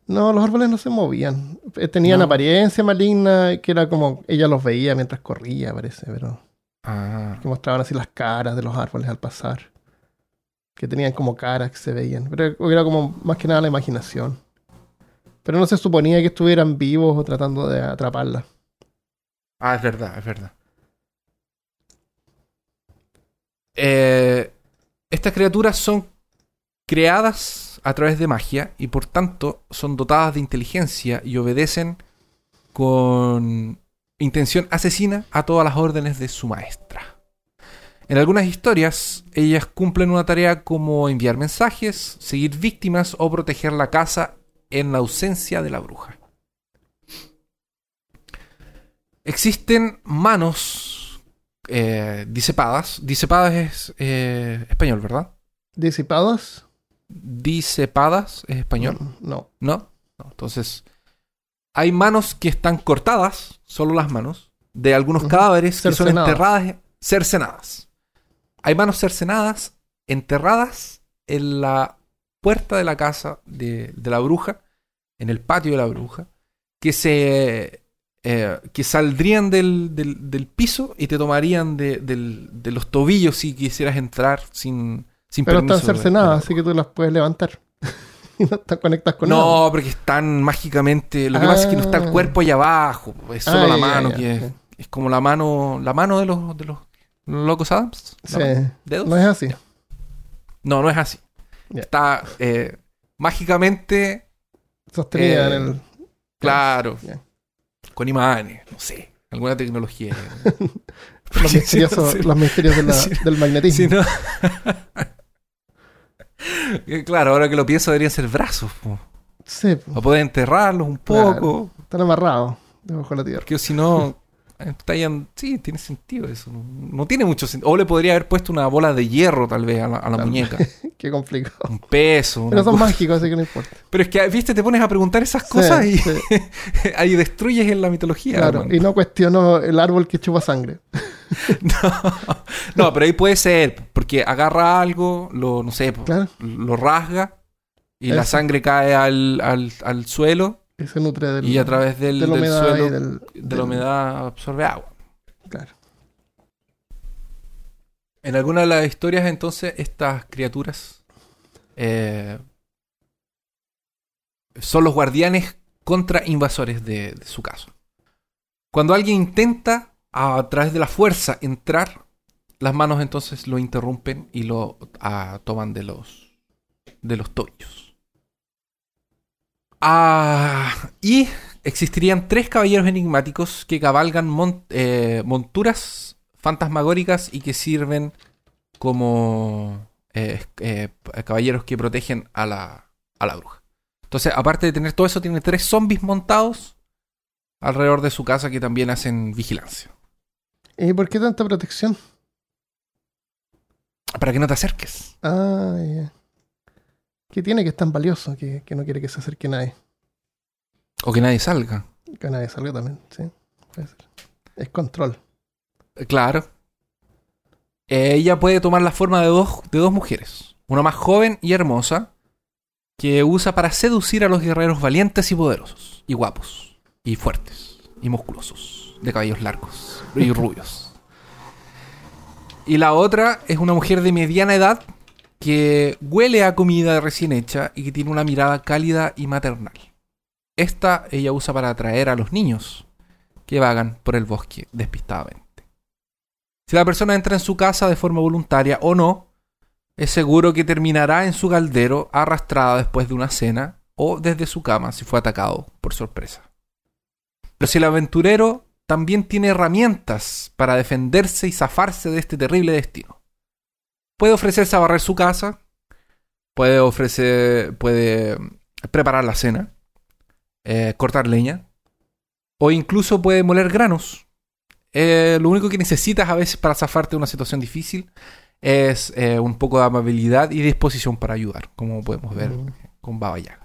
no, los árboles no se movían. Eh, tenían apariencia maligna, que era como ella los veía mientras corría, parece, pero... Ah. Que mostraban así las caras de los árboles al pasar. Que tenían como caras que se veían. Pero era como más que nada la imaginación. Pero no se suponía que estuvieran vivos o tratando de atraparla. Ah, es verdad, es verdad. Eh, estas criaturas son creadas a través de magia y por tanto son dotadas de inteligencia y obedecen con intención asesina a todas las órdenes de su maestra. En algunas historias, ellas cumplen una tarea como enviar mensajes, seguir víctimas o proteger la casa en la ausencia de la bruja. Existen manos eh, disepadas. Disepadas es eh, español, ¿verdad? ¿Disipadas? Disepadas es español. No. ¿No? no. Entonces, hay manos que están cortadas, solo las manos, de algunos cadáveres que son enterradas, cercenadas. Hay manos cercenadas, enterradas en la puerta de la casa de, la bruja, en el patio de la bruja, que se eh, que saldrían del, piso y te tomarían de, los tobillos si quisieras entrar sin, sin Pero están cercenadas, así que tú las puedes levantar. no están conectadas con No, porque están mágicamente. Lo que pasa es que no está el ah. cuerpo allá abajo. Es solo la mano que es, como la mano. La mano de los, de los locos Adams. Sí. No es así. No, no es así. Está eh, mágicamente. Sostenida en eh, el. Claro. Con imanes, no sé. Alguna tecnología. los, misteriosos, los misterios del magnetismo. Claro, ahora que lo pienso deberían ser brazos. Sí. Para poder enterrarlos un poco. están amarrados debajo de la tierra. Porque si no, estallan. Sí, tiene sentido eso. No, tiene mucho sentido. O le podría haber puesto una bola de hierro, tal vez, a la, muñeca. Qué complicado. Un peso. Pero son mágicos, así que no importa. Pero es que, viste, te pones a preguntar esas cosas y ahí destruyes en la mitología. Claro, y no cuestiono el árbol que chupa sangre. no, no, pero ahí puede ser, porque agarra algo, lo, no sé, Claro. lo rasga y la sangre cae al, al, al suelo Y se nutre del, y a través del, de la del suelo, del, de la humedad absorbe agua. Claro. En alguna de las historias, entonces, estas criaturas eh, son los guardianes contra invasores de, de su casa. Cuando alguien intenta a, través de la fuerza entrar, las manos entonces lo interrumpen y lo ah, toman de los de los tobillos. Ah, y existirían tres caballeros enigmáticos que cabalgan eh, monturas fantasmagóricas y que sirven como eh, eh, caballeros que protegen a la, a la bruja. Entonces, aparte de tener todo eso, tiene tres zombies montados alrededor de su casa que también hacen vigilancia. ¿Y por qué tanta protección? Para que no te acerques. Ah, ya. ¿Qué tiene que es tan valioso que, que no quiere que se acerque nadie? O que nadie salga. Que nadie salga también, sí. Puede ser. Es control. Eh, Claro. Eh, ella puede tomar la forma de dos, de dos mujeres. Una más joven y hermosa que usa para seducir a los guerreros valientes y poderosos. Y guapos. Y fuertes. Y musculosos. De cabellos largos. Y rubios. Y la otra es una mujer de mediana edad que huele a comida recién hecha y que tiene una mirada cálida y maternal. Esta ella usa para atraer a los niños que vagan por el bosque despistadamente. Si la persona entra en su casa de forma voluntaria o no, es seguro que terminará en su caldero arrastrada después de una cena o desde su cama si fue atacado por sorpresa. Pero si el aventurero también tiene herramientas para defenderse y zafarse de este terrible destino. Puede ofrecerse a barrer su casa, puede ofrecer, puede preparar la cena, eh, cortar leña, o incluso puede moler granos. Eh, lo único que necesitas a veces para zafarte de una situación difícil es eh, un poco de amabilidad y disposición para ayudar, como podemos ver Mm. con Baba Yaga.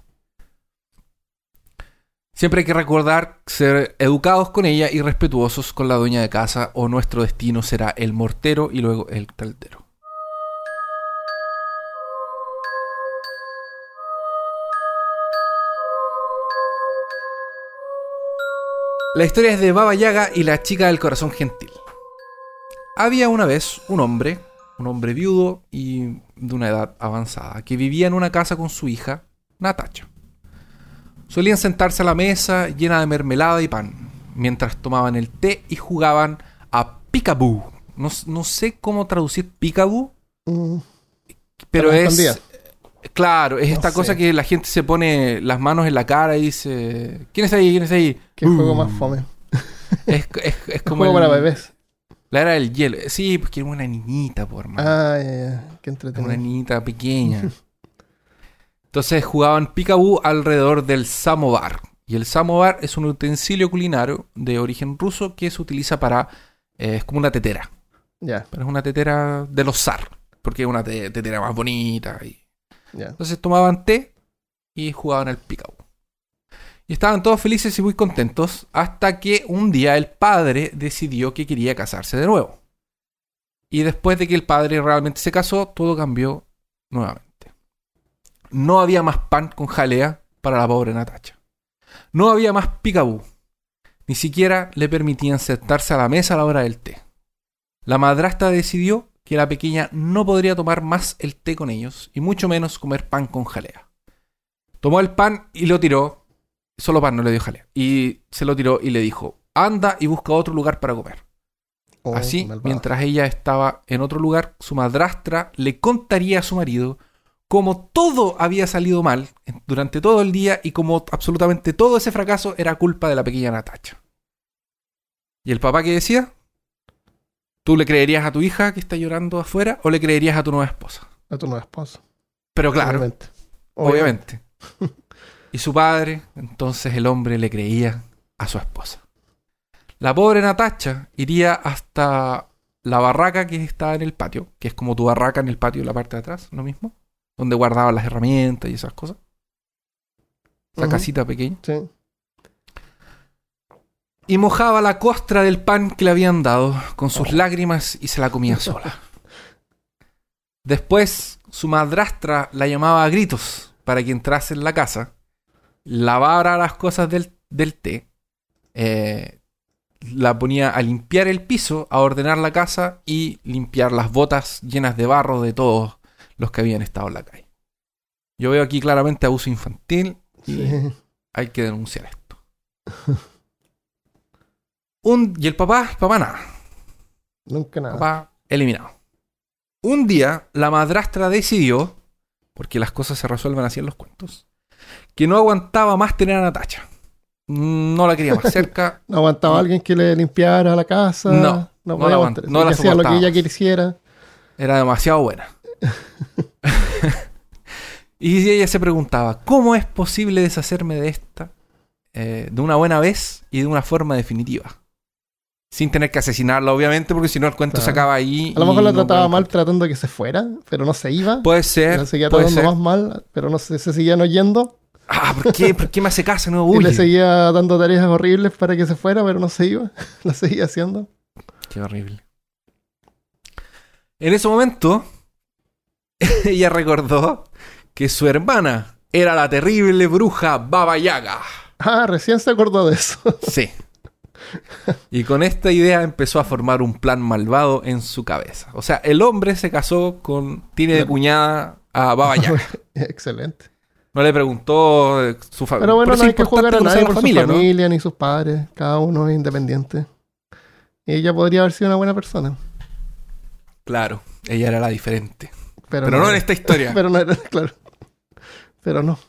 Siempre hay que recordar ser educados con ella y respetuosos con la dueña de casa o nuestro destino será el mortero y luego el caldero. La historia es de Baba Yaga y la chica del corazón gentil. Había una vez un hombre, un hombre viudo y de una edad avanzada, que vivía en una casa con su hija, Natacha. Solían sentarse a la mesa llena de mermelada y pan, mientras tomaban el té y jugaban a Peekaboo. No, no sé cómo traducir Peekaboo, Mm, pero es... escondida. Claro, es No esta sé. cosa que la gente se pone las manos en la cara y dice... ¿Quién está ahí? ¿Quién está ahí? qué juego más fome. Es, es, es como juego el- para bebés. la era del hielo. Sí, pues que era una niñita, por hermano. Ah, ya, ya. Qué Una entretenido. niñita pequeña. Entonces jugaban Peekaboo alrededor del samovar. Y el samovar es un utensilio culinario de origen ruso que se utiliza para... eh, es como una tetera. Ya, Pero es una tetera de los zar. Porque es una te- tetera más bonita. Y... Entonces tomaban té y jugaban al Peekaboo. Y estaban todos felices y muy contentos hasta que un día el padre decidió que quería casarse de nuevo. Y después de que el padre realmente se casó, todo cambió nuevamente. No había más pan con jalea para la pobre Natacha. No había más Peekaboo. Ni siquiera le permitían sentarse a la mesa a la hora del té. La madrastra decidió que la pequeña no podría tomar más el té con ellos y mucho menos comer pan con jalea. Tomó el pan y lo tiró. Solo pan, no le dio jalea. Y se lo tiró y le dijo, anda y busca otro lugar para comer. Oh, Así, malvado. mientras ella estaba en otro lugar, su madrastra le contaría a su marido cómo todo había salido mal durante todo el día y como absolutamente todo ese fracaso era culpa de la pequeña Natacha. ¿Y el papá qué decía? ¿Tú le creerías a tu hija que está llorando afuera o le creerías a tu nueva esposa? A tu nueva esposa. Pero claro, Obviamente. obviamente. Y su padre, entonces el hombre le creía a su esposa. La pobre Natacha iría hasta la barraca que estaba en el patio, que es como tu barraca en el patio la parte de atrás, lo mismo, donde guardaban las herramientas y esas cosas. Esa casita pequeña. Sí. y mojaba la costra del pan que le habían dado con sus lágrimas y se la comía sola. Después, su madrastra la llamaba a gritos para que entrase en la casa, lavara las cosas del, del té, eh, la ponía a limpiar el piso, a ordenar la casa y limpiar las botas llenas de barro de todos los que habían estado en la calle. Yo veo aquí claramente abuso infantil y Sí. hay que denunciar esto. Un, y el papá, papá nada. Nunca nada. Papá eliminado. Un día la madrastra decidió, porque las cosas se resuelven así en los cuentos, que no aguantaba más tener a Natacha. No la quería más cerca. No aguantaba alguien que le limpiara la casa. No, no, no podía la aguantar. aguant- no la hacía lo que ella quisiera. Era demasiado buena. y ella se preguntaba, ¿cómo es posible deshacerme de esta eh, de una buena vez y de una forma definitiva? Sin tener que asesinarla, obviamente, porque si no el cuento Claro. se acaba ahí. A lo mejor la no trataba mal tratando de que se fuera, pero no se iba. Puede ser. la seguía puede tratando ser. más mal, pero no se, se seguían oyendo. Ah, ¿por qué? ¿Por qué me hace caso? No Y le seguía dando tareas horribles para que se fuera, pero no se iba. la seguía haciendo. Qué horrible. En ese momento, ella recordó que su hermana era la terrible bruja Baba Yaga. Ah, recién se acordó de eso. Sí. Y con esta idea empezó a formar un plan malvado en su cabeza. O sea, el hombre se casó con. Tiene de cuñada a Baba Yaga. Excelente. No le preguntó eh, su familia. Pero bueno, no hay que jugar a nadie por su familia ni sus padres. Cada uno es independiente. Y ella podría haber sido una buena persona. Claro, ella era la diferente. Pero, Pero no en esta historia. Pero no era, claro. Pero no.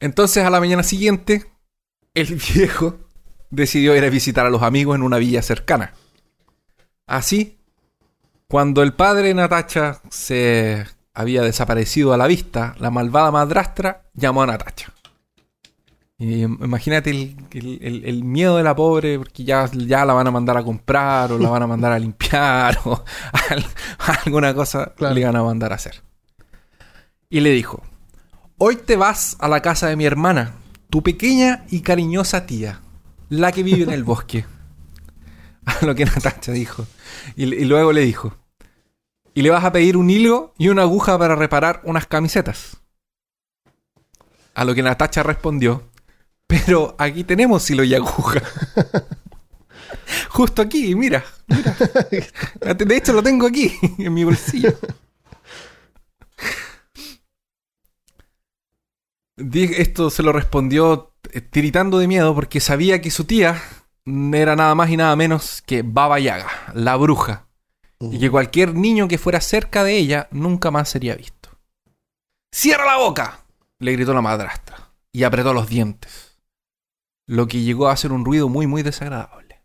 Entonces, a la mañana siguiente, el viejo decidió ir a visitar a los amigos en una villa cercana. Así, cuando el padre de Natacha se había desaparecido a la vista, la malvada madrastra llamó a Natacha. Imagínate el, el- el- el miedo de la pobre, porque ya, ya la van a mandar a comprar, o la van a mandar a limpiar, o al- alguna cosa Claro. le van a mandar a hacer. Y le dijo, Hoy te vas a la casa de mi hermana, tu pequeña y cariñosa tía, la que vive en el bosque. A lo que Natacha dijo. Y, y luego le dijo, y le vas a pedir un hilo y una aguja para reparar unas camisetas. A lo que Natacha respondió, pero aquí tenemos hilo y aguja. Justo aquí, mira, mira. De hecho lo tengo aquí, en mi bolsillo. Esto se lo respondió eh, tiritando de miedo porque sabía que su tía era nada más y nada menos que Baba Yaga, la bruja, y que cualquier niño que fuera cerca de ella nunca más sería visto. ¡Cierra la boca! le gritó la madrastra y apretó los dientes, lo que llegó a hacer un ruido muy muy desagradable.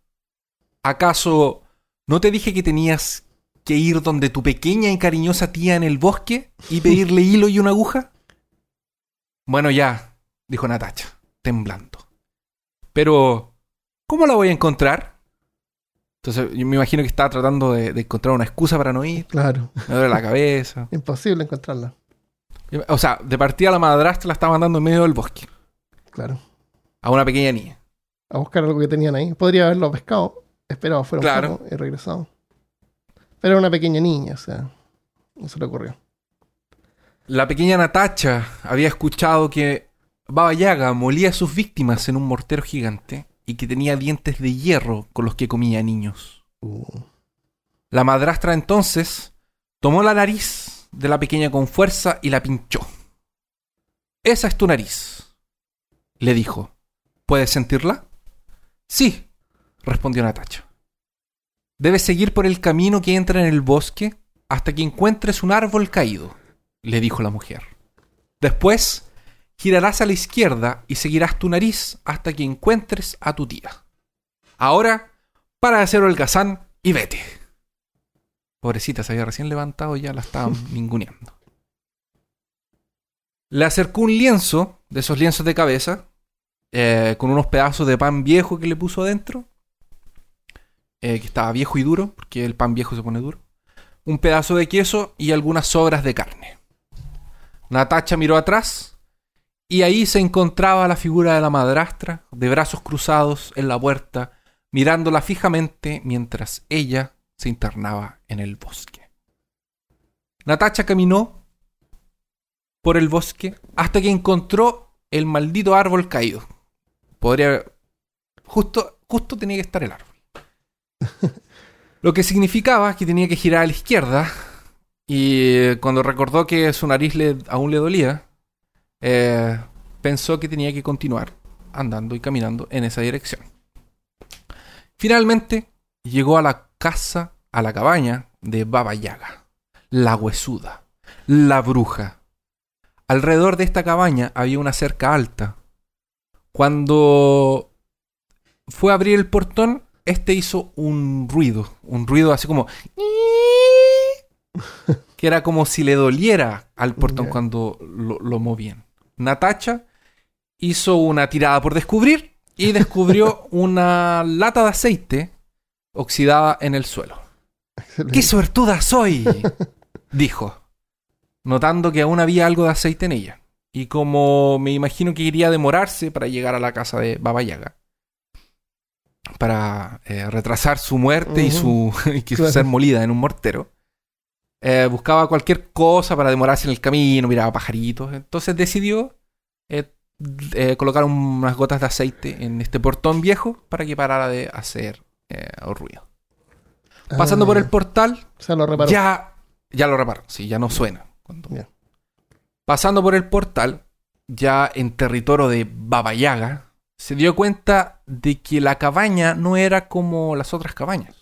¿Acaso no te dije que tenías que ir donde tu pequeña y cariñosa tía en el bosque y pedirle hilo y una aguja? Bueno, ya, dijo Natacha, temblando. Pero, ¿cómo la voy a encontrar? Entonces, yo me imagino que estaba tratando de, de encontrar una excusa para no ir. Claro. Me duele la cabeza. Imposible encontrarla. O sea, de partida la madrastra la estaba mandando en medio del bosque. Claro. A una pequeña niña. A buscar algo que tenían ahí. Podría haberlo pescado. Esperado fuera un poco y regresado. Pero era una pequeña niña, o sea. No se le ocurrió. La pequeña Natacha había escuchado que Baba Yaga molía a sus víctimas en un mortero gigante y que tenía dientes de hierro con los que comía niños. Uh, La madrastra entonces tomó la nariz de la pequeña con fuerza y la pinchó. Esa es tu nariz, le dijo. ¿Puedes sentirla? Sí, respondió Natacha. Debes seguir por el camino que entra en el bosque hasta que encuentres un árbol caído, le dijo la mujer. Después, girarás a la izquierda y seguirás tu nariz hasta que encuentres a tu tía. Ahora, para de hacer holgazán y vete. Pobrecita, se había recién levantado y ya la estaban ninguneando. Le acercó un lienzo, de esos lienzos de cabeza, eh, con unos pedazos de pan viejo que le puso adentro, eh, que estaba viejo y duro, porque el pan viejo se pone duro, un pedazo de queso y algunas sobras de carne. Natacha miró atrás Y ahí se encontraba la figura de la madrastra, de brazos cruzados en la puerta, mirándola fijamente mientras ella se internaba en el bosque. Natacha caminó por el bosque hasta que encontró el maldito árbol caído. Podría. Justo, justo tenía que estar el árbol. Lo que significaba que tenía que girar a la izquierda. Y cuando recordó que su nariz le, aún le dolía, eh, pensó que tenía que continuar andando y caminando en esa dirección. Finalmente llegó a la casa, a la cabaña de Baba Yaga, la huesuda, la bruja. Alrededor de esta cabaña había una cerca alta. Cuando fue a abrir el portón, este hizo un ruido, un ruido así como que era como si le doliera al portón cuando lo, lo movían. Natacha hizo una tirada por descubrir y descubrió una lata de aceite oxidada en el suelo. ¡Qué suertuda soy! dijo, notando que aún había algo de aceite en ella. Y como me imagino que iría a demorarse para llegar a la casa de Baba Yaga, para eh, retrasar su muerte y su y que Claro. ser molida en un mortero, eh, buscaba cualquier cosa para demorarse en el camino, miraba pajaritos. Entonces decidió eh, colocar unas gotas de aceite en este portón viejo para que parara de hacer ruido. Pasando Ah, por el portal, O sea, lo reparó. ya, ya lo reparo, sí, ya no suena. Cuando-. Pasando por el portal, ya en territorio de Baba Yaga, se dio cuenta de que la cabaña no era como las otras cabañas.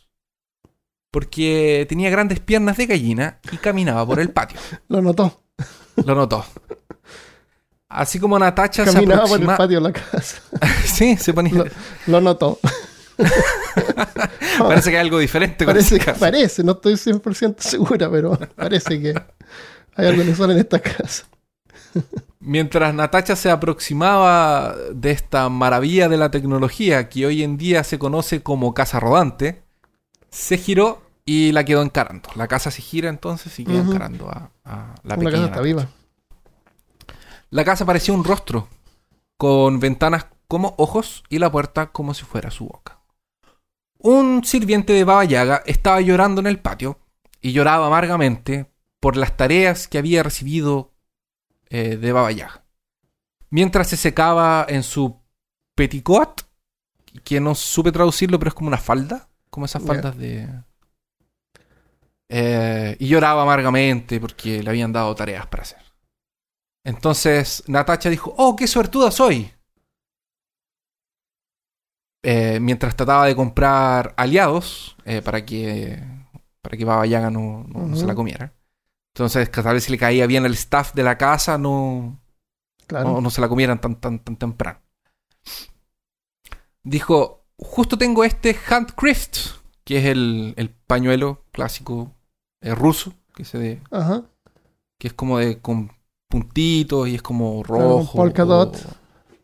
Porque tenía grandes piernas de gallina y caminaba por el patio. Lo notó. Lo notó. Así como Natacha se Caminaba por el aproxima... patio de la casa. sí, se ponía... Lo, lo notó. Parece que hay algo diferente con Parece, ese caso. parece, no estoy 100% segura, pero parece que hay algo inusual en esta casa. Mientras Natacha se aproximaba de esta maravilla de la tecnología que hoy en día se conoce como casa rodante, se giró y la quedó encarando. La casa se gira entonces y queda Ujú. encarando a, a la La pequeña casa está viva. La casa parecía un rostro, con ventanas como ojos y la puerta como si fuera su boca. Un sirviente de Baba Yaga estaba llorando en el patio y lloraba amargamente por las tareas que había recibido eh, de Baba Yaga. Mientras se secaba en su petticoat, que no supe traducirlo, pero es como una falda, como esas faldas de... Eh, y lloraba amargamente porque le habían dado tareas para hacer. Entonces Natacha dijo, oh, qué suertuda soy. Eh, mientras trataba de comprar aliados eh, para que para que Baba Yaga no, no- no se la comiera. Entonces, tal vez si le caía bien el staff de la casa, no, Claro. no, no se la comieran tan, tan, tan temprano. Dijo, justo tengo este handcraft, que es el, el pañuelo clásico eh, ruso, que se de, Ajá. que es como de con puntitos y es como Claro, rojo. polka dot.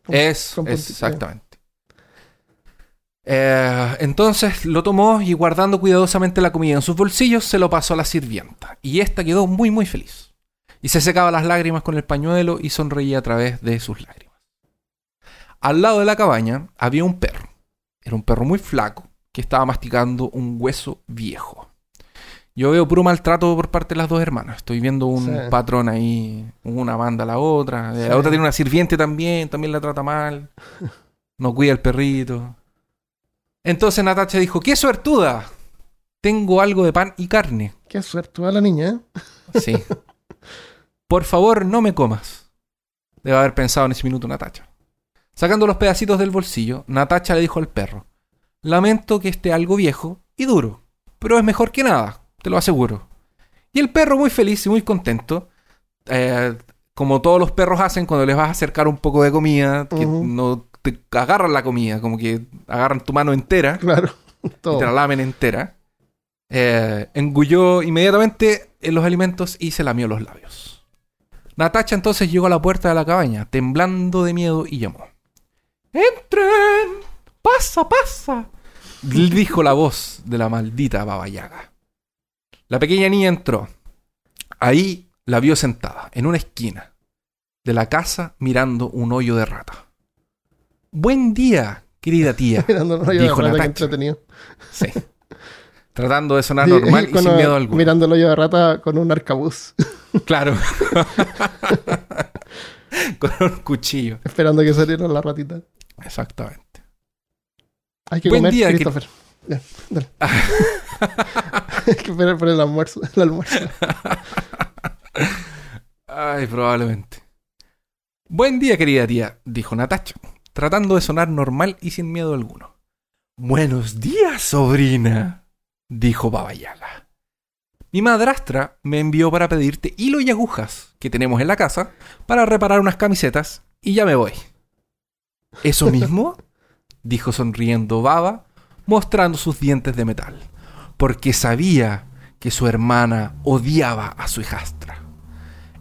o- Es, con es exactamente. Eh, entonces lo tomó y guardando cuidadosamente la comida en sus bolsillos se lo pasó a la sirvienta. Y esta quedó muy muy feliz. Y se secaba las lágrimas con el pañuelo y sonreía a través de sus lágrimas. Al lado de la cabaña había un perro. Era un perro muy flaco que estaba masticando un hueso viejo. Yo veo puro maltrato por parte de las dos hermanas. Estoy viendo un Sí. patrón ahí. Una manda a la otra. Sí. La otra tiene una sirviente también. También la trata mal. No cuida al perrito. Entonces Natacha dijo, ¡qué suertuda! Tengo algo de pan y carne. Qué suerte a la niña, ¿eh? Sí. Por favor, no me comas. Debe haber pensado en ese minuto Natacha. Sacando los pedacitos del bolsillo, Natacha le dijo al perro, lamento que esté algo viejo y duro, pero es mejor que nada, te lo aseguro. Y el perro muy feliz y muy contento, eh, como todos los perros hacen cuando les vas a acercar un poco de comida, que no te agarran la comida, como que agarran tu mano entera Claro. y te la lamen entera. Eh, engulló inmediatamente en los alimentos y se lamió los labios. Natacha entonces llegó a la puerta de la cabaña, temblando de miedo, y llamó. ¡Entren! ¡Pasa, pasa! Dijo la voz de la maldita Baba Yaga. La pequeña niña entró. Ahí la vio sentada, en una esquina, de la casa mirando un hoyo de rata. Buen día, querida tía. Mirando el hoyo de Dijo rata, que Natacha. entretenido. Sí. Tratando de sonar Sí, normal y sin miedo alguno. Mirando el hoyo de rata con un arcabuz, Claro. Con un cuchillo. esperando que saliera la ratita. Exactamente. Hay que Buen comer, día, que- Christopher. Ya, dale. Hay que esperar por el almuerzo. El almuerzo. Ay, probablemente. Buen día, querida tía, dijo Natacha, tratando de sonar normal y sin miedo alguno. Buenos días, sobrina, dijo Baba Yaga. Mi madrastra me envió para pedirte hilo y agujas que tenemos en la casa para reparar unas camisetas y ya me voy. ¿Eso mismo? dijo sonriendo Baba, mostrando sus dientes de metal, porque sabía que su hermana odiaba a su hijastra.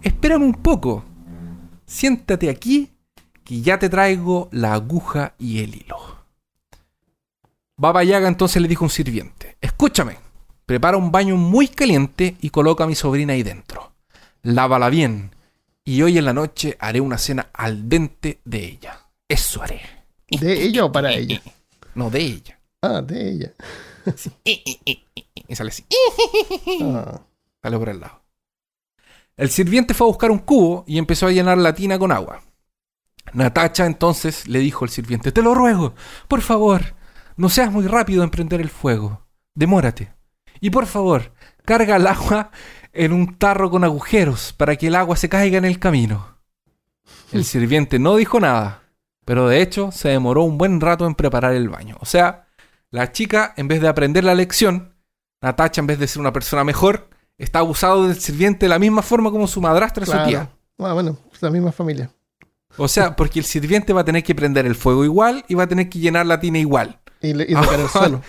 Espérame un poco. Siéntate aquí, que ya te traigo la aguja y el hilo. Baba Yaga entonces le dijo a un sirviente: Escúchame, prepara un baño muy caliente y coloca a mi sobrina ahí dentro. Lávala bien, y hoy en la noche haré una cena al dente de ella. Eso haré. ¿De ella o para ella? No, de ella. Ah, de ella. Y sale así. Ah. Sale por el lado. El sirviente fue a buscar un cubo y empezó a llenar la tina con agua. Natacha entonces le dijo al sirviente, te lo ruego, por favor, no seas muy rápido en prender el fuego. Demórate. Y por favor, carga el agua en un tarro con agujeros para que el agua se caiga en el camino. El sirviente no dijo nada, pero de hecho se demoró un buen rato en preparar el baño. O sea, la chica, en vez de aprender la lección, Natacha, en vez de ser una persona mejor, está abusado del sirviente de la misma forma como su madrastra y su Claro. tía. Ah, bueno, la misma familia. O sea, porque el sirviente va a tener que prender el fuego igual y va a tener que llenar la tina igual. Y, le, y sacar el suelo.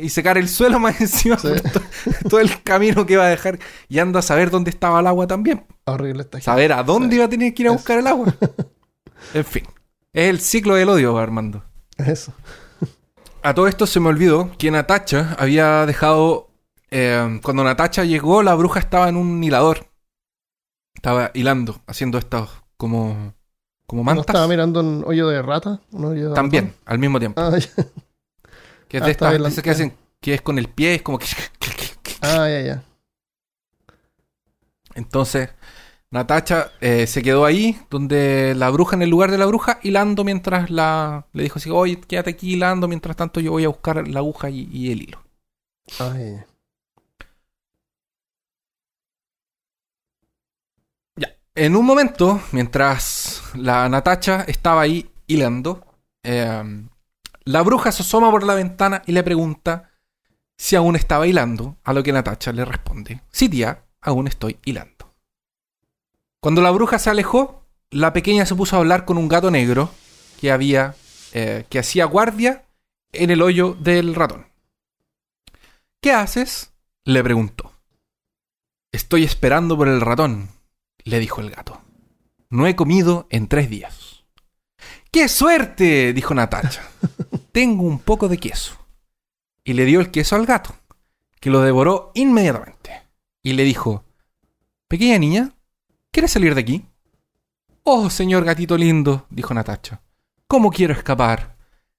Y secar el suelo más encima Sí. todo el camino que va a dejar. Y anda a saber dónde estaba el agua también. Horrible esta gente. Saber a dónde Sí. iba a tener que ir a Eso. buscar el agua. En fin. Es el ciclo del odio, Armando. Eso. A todo esto se me olvidó que Natacha había dejado. eh, cuando Natacha llegó, la bruja estaba en un hilador. Estaba hilando, haciendo estos como. Como ¿No estaba mirando un hoyo de rata? ¿Un hoyo de También, al mismo tiempo. Ah, ya. Que es ah, de estas que hacen. que es con el pie, es como que. Ah, ya, ya. Entonces, Natacha eh, se quedó ahí, donde la bruja, en el lugar de la bruja, hilando mientras la. Le dijo así: Oye, quédate aquí hilando, mientras tanto yo voy a buscar la aguja y, y el hilo. Ah, ya, ya. En un momento, mientras la Natacha estaba ahí hilando, eh, la bruja se asoma por la ventana y le pregunta si aún estaba hilando, a lo que Natacha le responde, sí tía, aún estoy hilando. Cuando la bruja se alejó, la pequeña se puso a hablar con un gato negro que había, eh, que hacía guardia en el hoyo del ratón. ¿Qué haces? le preguntó. Estoy esperando por el ratón, le dijo el gato. No he comido en tres días. ¡Qué suerte! dijo Natacha. Tengo un poco de queso. Y le dio el queso al gato, que lo devoró inmediatamente. Y le dijo, Pequeña niña, ¿quieres salir de aquí? Oh, señor gatito lindo, dijo Natacha. ¿Cómo quiero escapar?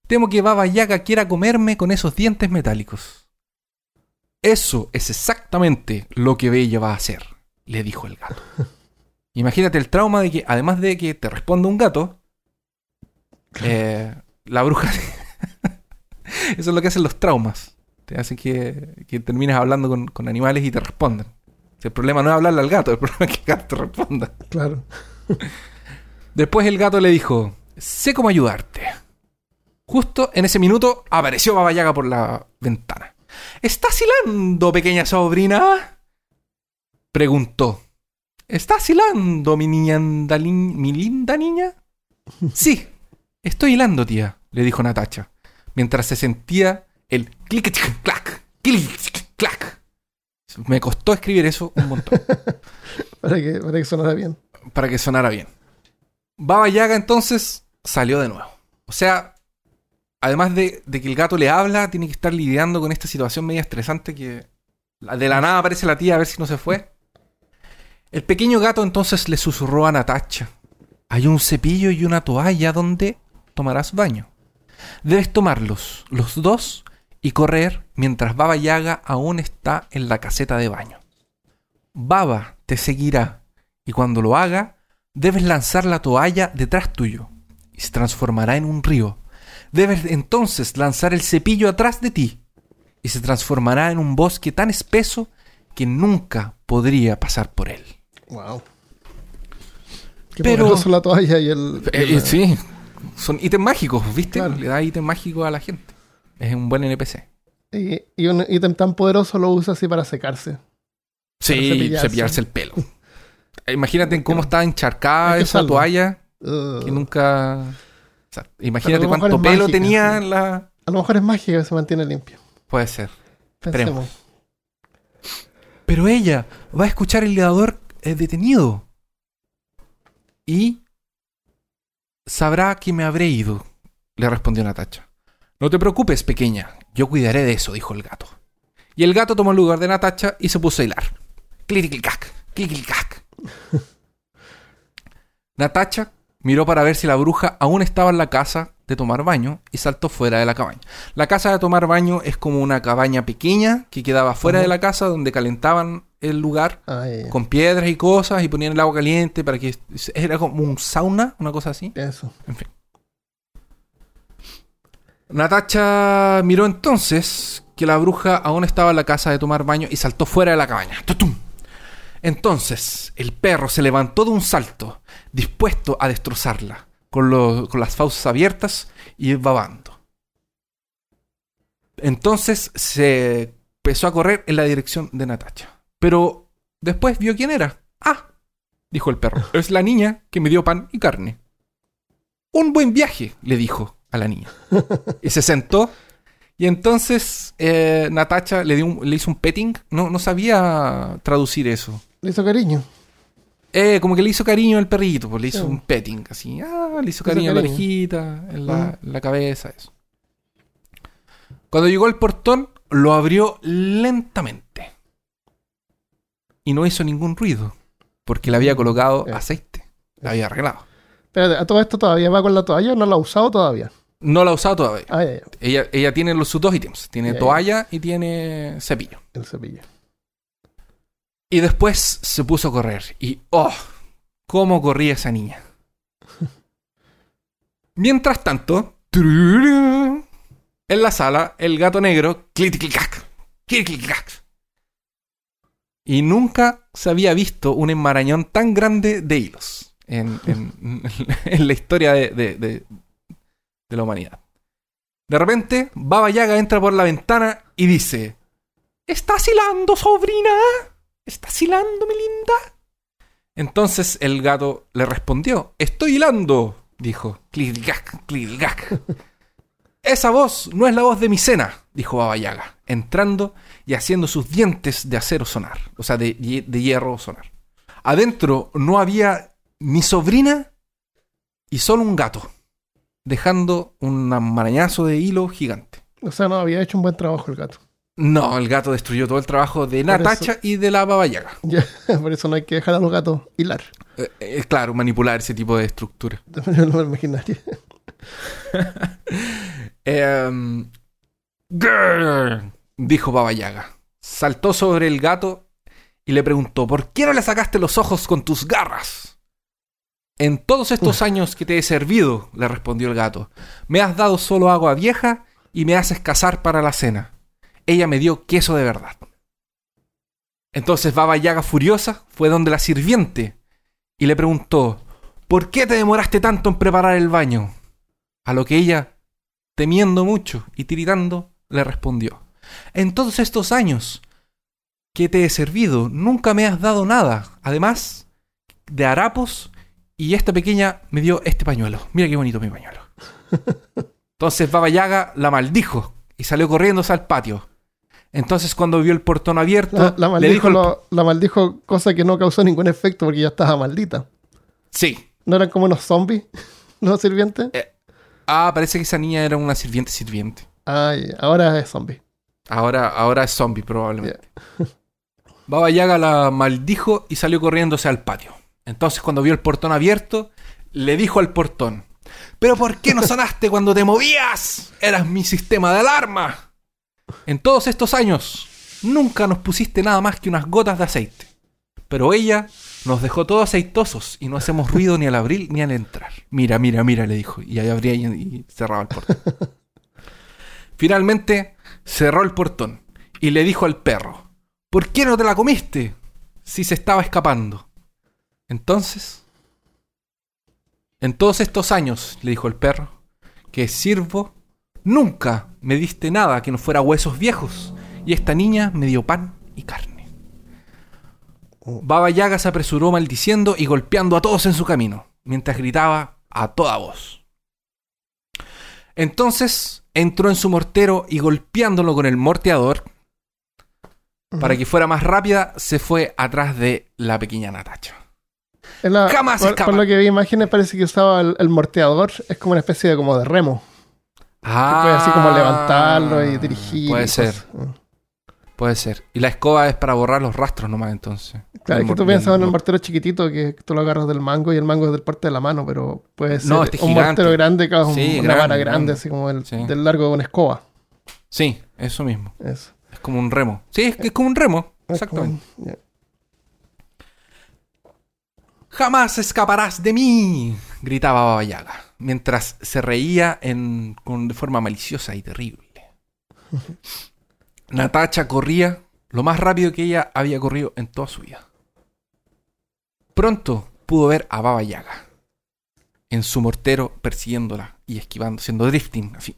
Temo que Baba Yaga quiera comerme con esos dientes metálicos. Eso es exactamente lo que Bella va a hacer, le dijo el gato. Imagínate el trauma de que, además de que te responda un gato, eh, la bruja. Eso es lo que hacen los traumas. Te hacen que, que termines hablando con, con animales y te respondan. El problema no es hablarle al gato, el problema es que el gato te responda. Claro. Después el gato le dijo: Sé cómo ayudarte. Justo en ese minuto apareció Baba Yaga por la ventana. ¿Estás hilando, pequeña sobrina? Preguntó. ¿Estás hilando, mi niña mi linda niña? Sí, estoy hilando, tía, le dijo Natacha, mientras se sentía el clic clac, clic clac. Me costó escribir eso un montón Para que, para que sonara bien. para que sonara bien. Baba Yaga entonces salió de nuevo. O sea, además de, de que el gato le habla, tiene que estar lidiando con esta situación media estresante que de la nada aparece la tía a ver si no se fue. El pequeño gato entonces le susurró a Natacha hay un cepillo y una toalla donde tomarás baño. Debes tomarlos, los dos, y correr mientras Baba Yaga aún está en la caseta de baño. Baba te seguirá, y cuando lo haga, debes lanzar la toalla detrás tuyo, y se transformará en un río. Debes entonces lanzar el cepillo atrás de ti, y se transformará en un bosque tan espeso que nunca podría pasar por él. Wow. Qué Pero- poderoso la toalla y el. y Eh, la- sí, son ítems mágicos, ¿viste? Claro. Le da ítem mágico a la gente. Es un buen NPC. Y, y un ítem tan poderoso lo usa así para secarse. Sí, cepillarse. cepillarse. el pelo. Imagínate en cómo está encharcada que esa toalla Uh, que nunca... o sea, imagínate cuánto pelo mágica, tenía sí. la... a lo mejor es mágica que se mantiene limpio. Puede ser. Pensemos. Pero ella va a escuchar el leador eh, detenido. Y sabrá que me habré ido, le respondió Natacha. No te preocupes, pequeña, yo cuidaré de eso, dijo el gato. Y el gato tomó el lugar de Natacha y se puso a hilar. Clic-clic-cac, clic-clic-cac. Natacha miró para ver si la bruja aún estaba en la casa de tomar baño y saltó fuera de la cabaña. La casa de tomar baño es como una cabaña pequeña que quedaba fuera de la casa donde calentaban el lugar Ah, con piedras y cosas y ponían el agua caliente para que era como un sauna, una cosa así. Eso. Natacha miró entonces que la bruja aún estaba en la casa de tomar baño y saltó fuera de la cabaña. ¡Tutum! Entonces el perro se levantó de un salto, dispuesto a destrozarla, con, lo- con las fauces abiertas y babando. Entonces se empezó a correr en la dirección de Natacha. Pero después vio quién era. Ah, dijo el perro, es la niña que me dio pan y carne. Un buen viaje, le dijo a la niña. Y se sentó. Y entonces eh, Natacha le, dio le hizo un petting. No, no sabía traducir eso. Le hizo cariño. Eh, como que le hizo cariño al perrito, pues le hizo Sí. un petting, así. Ah, le hizo hizo cariño a la orejita, en la, Ujú. en la cabeza, eso. Cuando llegó al portón, lo abrió lentamente. Y no hizo ningún ruido, porque le había colocado Ya. aceite. La había arreglado. Espérate, ¿a todo esto todavía va con la toalla o no la ha usado todavía? No la ha usado todavía. Ah. Ella, ella tiene los, sus dos ítems. Tiene toalla y tiene cepillo. El cepillo. Y después se puso a correr. Y ¡oh! ¿Cómo corría esa niña? Mientras tanto, en la sala, el gato negro, clic clic clac, clic clic clac. Y nunca se había visto un enmarañón tan grande de hilos en, la historia de- de la humanidad. De repente, Baba Yaga entra por la ventana y dice: ¿Estás hilando, sobrina? ¿Estás hilando, mi linda? Entonces el gato le respondió: Estoy hilando, dijo. Clic-clac, clic-clac. Esa voz no es la voz de mi cena, dijo Baba Yaga, entrando y haciendo sus dientes de acero sonar, o sea, de, de hierro sonar. Adentro no había ni sobrina y solo un gato, dejando un marañazo de hilo gigante. O sea, no había hecho un buen trabajo el gato. No, el gato destruyó todo el trabajo de Natacha y de la Baba Yaga. Por eso no hay que dejar a los gatos hilar. Eh, eh, claro, manipular ese tipo de estructura. De manera no imaginaria. Grrr, dijo Baba Yaga. Saltó sobre el gato y le preguntó: ¿Por qué no le sacaste los ojos con tus garras? En todos estos años que te he servido, le respondió el gato, me has dado solo agua vieja y me haces cazar para la cena. Ella me dio queso de verdad. Entonces Baba Yaga, furiosa, fue donde la sirviente y le preguntó: ¿Por qué te demoraste tanto en preparar el baño? A lo que ella, temiendo mucho y tiritando, le respondió: En todos estos años que te he servido, nunca me has dado nada, además de harapos, y esta pequeña me dio este pañuelo. Mira qué bonito mi pañuelo. Entonces Baba Yaga la maldijo y salió corriéndose al patio. Entonces cuando vio el portón abierto, La, la le dijo... maldijo, lo- la maldijo cosa que no causó ningún efecto porque ya estaba maldita. Sí. ¿No eran como unos zombies? ¿Los sirvientes? Ah, parece que esa niña era una sirviente sirviente. Ay, ahora es zombie. Ahora, ahora es zombie, probablemente. Baba Yaga la maldijo y salió corriéndose al patio. Entonces, cuando vio el portón abierto, le dijo al portón, ¿pero por qué no sonaste cuando te movías? Eras mi sistema de alarma. En todos estos años, nunca nos pusiste nada más que unas gotas de aceite. Pero ella nos dejó todos aceitosos y no hacemos ruido ni al abrir ni al entrar. Mira, mira, mira, le dijo. Y ahí abría y, y cerraba el portón. Finalmente cerró el portón y le dijo al perro, ¿por qué no te la comiste? Si se estaba escapando. Entonces, en todos estos años, le dijo el perro, que sirvo, nunca me diste nada que no fuera huesos viejos. Y esta niña me dio pan y carne. Baba Yaga se apresuró maldiciendo y golpeando a todos en su camino, mientras gritaba a toda voz. Entonces entró en su mortero y golpeándolo con el morteador, para que fuera más rápida, se fue atrás de la pequeña Natacha. La- Jamás por, escapa. por lo que vi imágenes parece que usaba el, el morteador. Es como una especie de como de remo. Ah, que puede así como levantarlo y dirigir. Puede y ser, cosas. puede ser. Y la escoba es para borrar los rastros nomás, entonces. Claro, es que tú piensas en el mortero chiquitito que tú lo agarras del mango y el mango es del porte de la mano, pero puede ser No, este es un gigante. grande, claro, Sí, una grande, vara grande, grande. así como el, Sí. del largo de una escoba. Sí, eso mismo. Eso. Es como un remo. Sí, es, es como un remo. Exactamente. como-. Jamás escaparás de mí, gritaba Baba Yaga, mientras se reía en, con, de forma maliciosa y terrible. Natacha corría lo más rápido que ella había corrido en toda su vida. Pronto pudo ver a Baba Yaga en su mortero persiguiéndola y esquivando, haciendo drifting, así.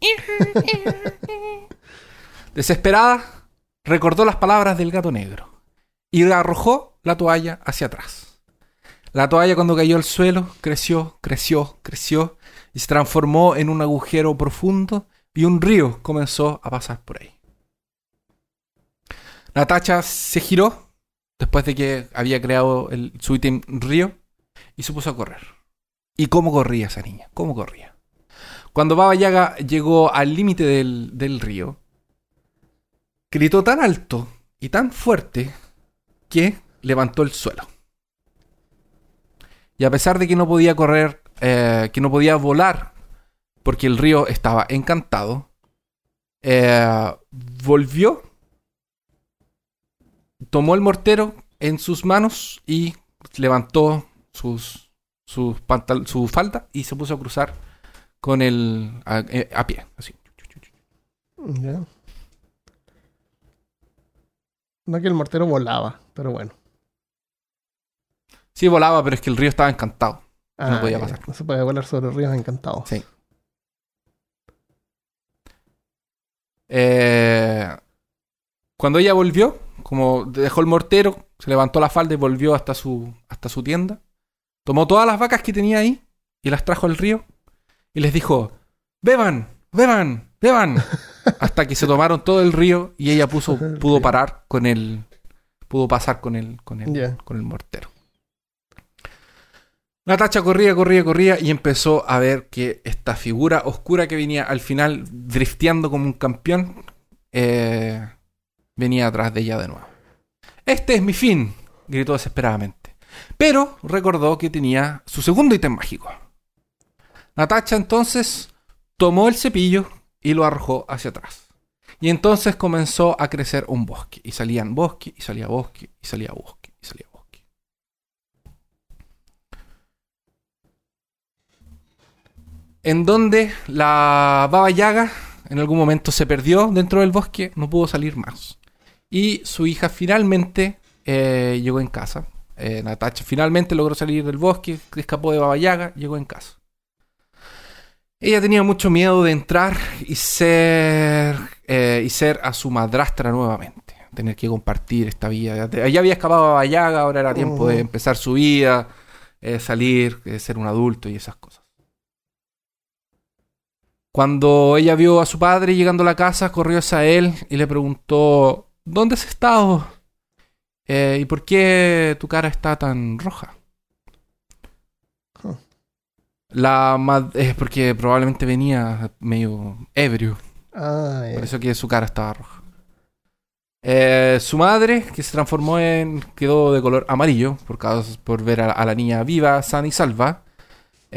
Desesperada, recordó las palabras del gato negro y arrojó la toalla hacia atrás. La toalla cuando cayó al suelo creció, creció, creció y se transformó en un agujero profundo y un río comenzó a pasar por ahí. Natacha se giró después de que había creado el, su ítem río y se puso a correr. ¿Y cómo corría esa niña? ¿Cómo corría? Cuando Baba Yaga llegó al límite del, del río, gritó tan alto y tan fuerte que levantó el suelo. Y a pesar de que no podía correr, eh, que no podía volar, porque el río estaba encantado, eh, volvió, tomó el mortero en sus manos y levantó sus, sus pantal- su falda y se puso a cruzar con el a, eh, a pie, así. Ya. No que el mortero volaba, pero bueno. Sí volaba, pero es que el río estaba encantado. Ah, podía pasar. No se puede volar sobre ríos encantados. Sí. Eh, cuando ella volvió, como dejó el mortero, se levantó la falda y volvió hasta su, hasta su tienda. Tomó todas las vacas que tenía ahí y las trajo al río y les dijo, beban, beban, beban. hasta que se tomaron todo el río y ella puso, pudo parar con el, pudo pasar con el, con el, con el mortero. Natacha corría, corría, corría y empezó a ver que esta figura oscura que venía al final drifteando como un campeón eh, venía atrás de ella de nuevo. Este es mi fin, gritó desesperadamente. Pero recordó que tenía su segundo ítem mágico. Natacha entonces tomó el cepillo y lo arrojó hacia atrás. Y entonces comenzó a crecer un bosque. Y salían bosque, y salía bosque, y salía bosque. En donde la Baba Yaga en algún momento se perdió dentro del bosque, no pudo salir más. Y su hija finalmente eh, llegó en casa. Eh, Natacha finalmente logró salir del bosque, escapó de Baba Yaga, llegó en casa. Ella tenía mucho miedo de entrar y ser eh, y ser a su madrastra nuevamente. Tener que compartir esta vida. Ya había escapado a Baba Yaga, ahora era tiempo de empezar su vida, eh, salir, ser un adulto y esas cosas. Cuando ella vio a su padre llegando a la casa, corrió hacia él y le preguntó, ¿dónde has estado? Eh, ¿Y por qué tu cara está tan roja? Huh. La es porque probablemente venía medio ebrio, Ah, por eso que su cara estaba roja. Eh, su madre, que se transformó en. quedó de color amarillo por, causa- por ver a, a la niña viva, sana y salva.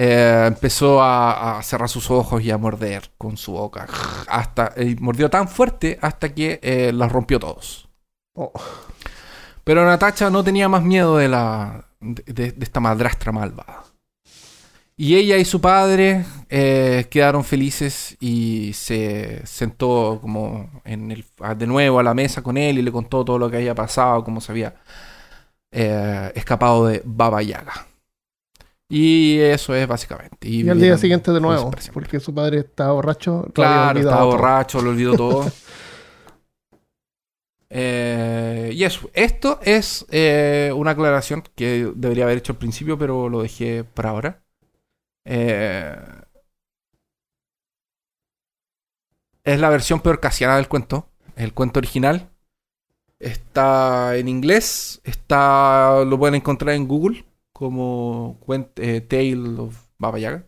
Eh, empezó a, a cerrar sus ojos y a morder con su boca. Hasta, mordió tan fuerte hasta que eh, los rompió todos. Oh. Pero Natacha no tenía más miedo de la de, esta madrastra malvada. Y ella y su padre eh, quedaron felices y se sentó como en el, de nuevo a la mesa con él y le contó todo lo que había pasado, cómo se había eh, escapado de Baba Yaga. Y eso es básicamente. Y al día siguiente de nuevo, porque su padre estaba borracho. Claro, todo. borracho, lo olvidó todo. Eh, y eso, esto es eh, una aclaración que debería haber hecho al principio, pero lo dejé para ahora. Eh, es la versión peor casiana del cuento. El cuento original está en inglés, está lo pueden encontrar en Google como eh, Tale of Baba Yaga.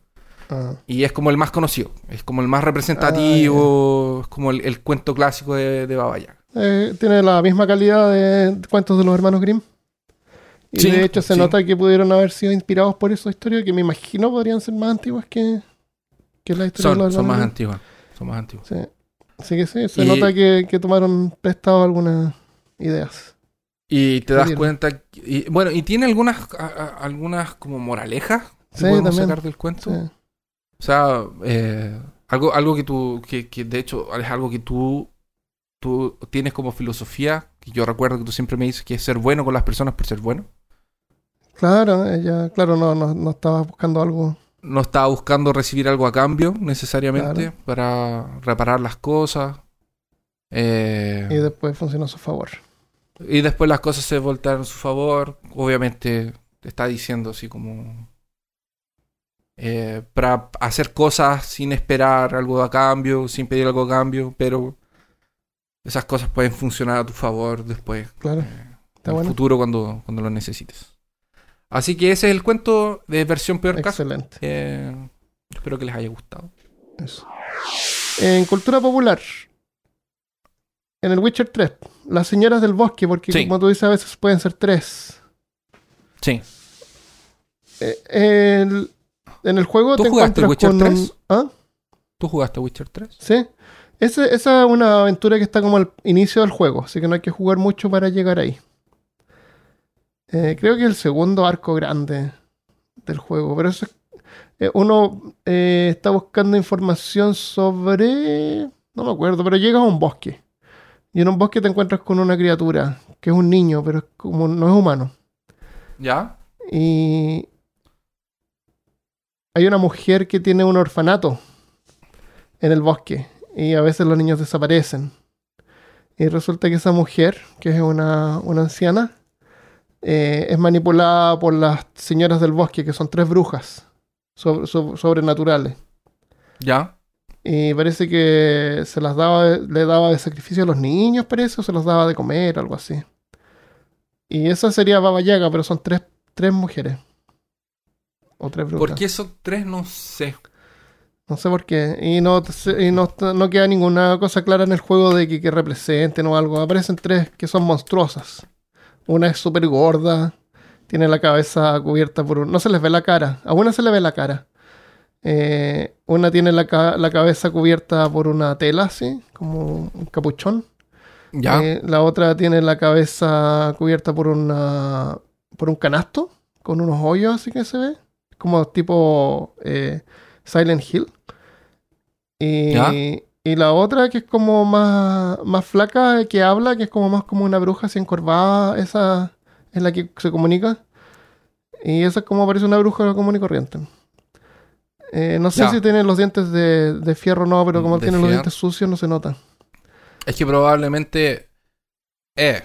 Ah, Y es como el más conocido, es como el más representativo, es como el, el cuento clásico de, de Baba Yaga. eh, tiene la misma calidad de cuentos de los hermanos Grimm. Y Sí, de hecho se sí. nota que pudieron haber sido inspirados por esa historia, que me imagino podrían ser más antiguas que, que la historia de los son más Grimm. antiguos, son más antiguos. Sí. Así que sí, se Y- nota que, que tomaron prestado algunas ideas. Y te das Bien. cuenta, y, bueno, y tiene algunas, a- a- algunas como moralejas que Sí, podemos también. sacar del cuento. Sí. O sea, eh, algo, algo que tú, que, que de hecho es algo que tú, tú tienes como filosofía, que yo recuerdo que tú siempre me dices que es ser bueno con las personas por ser bueno. Claro, ella, claro, no, no, no estaba buscando algo. no estaba buscando recibir algo a cambio necesariamente para reparar las cosas. Eh, Y después funcionó a su favor. Y después las cosas se voltearon a su favor. Obviamente te está diciendo así como... eh, para hacer cosas sin esperar algo a cambio, sin pedir algo a cambio, pero esas cosas pueden funcionar a tu favor después, Claro, eh, está en el futuro cuando, cuando lo necesites. Así que ese es el cuento de versión peor caso. Excelente. Eh, espero que les haya gustado. Eso. En cultura popular, en el Witcher 3, las señoras del bosque, porque Sí. como tú dices, a veces pueden ser tres. Sí. Eh, el- en el juego ¿Tú te jugaste encuentras Witcher con 3? un- ¿Ah? ¿Tú jugaste Witcher 3? Sí. Ese- esa es una aventura que está como al inicio del juego, así que no hay que jugar mucho para llegar ahí. Eh, creo que es el segundo arco grande del juego, pero eso es- eh, uno eh, está buscando información sobre... No me acuerdo, pero llegas a un bosque. Y en un bosque te encuentras con una criatura, que es un niño, pero es como no es humano. ¿Ya? Y hay una mujer que tiene un orfanato en el bosque y a veces los niños desaparecen. Y resulta que esa mujer, que es una, una anciana, eh, es manipulada por las señoras del bosque, que son tres brujas so- so- sobrenaturales. ¿Ya? Y parece que se las daba, le daba de sacrificio a los niños, parece, o se los daba de comer, algo así. Y esa sería Baba Yaga, pero son tres, tres mujeres. O tres brujas. ¿Por qué esos tres? No sé. No sé por qué. Y no, y no, no queda ninguna cosa clara en el juego de que, que representen o algo. Aparecen tres que son monstruosas. Una es súper gorda. Tiene la cabeza cubierta por un... No se les ve la cara. A una se le ve la cara. Eh, una tiene la, ca- la cabeza cubierta por una tela, así, como un capuchón. ¿Ya? Eh, la otra tiene la cabeza cubierta por una por un canasto con unos hoyos así que se ve como tipo eh, Silent Hill y, Ya. y la otra que es como más más flaca que habla que es como más como una bruja así encorvada esa es la que se comunica y esa es como parece una bruja común y corriente Eh, no sé Ya. si tiene los dientes de, de fierro o no pero como De tiene los dientes sucios no se nota Es que probablemente... Eh.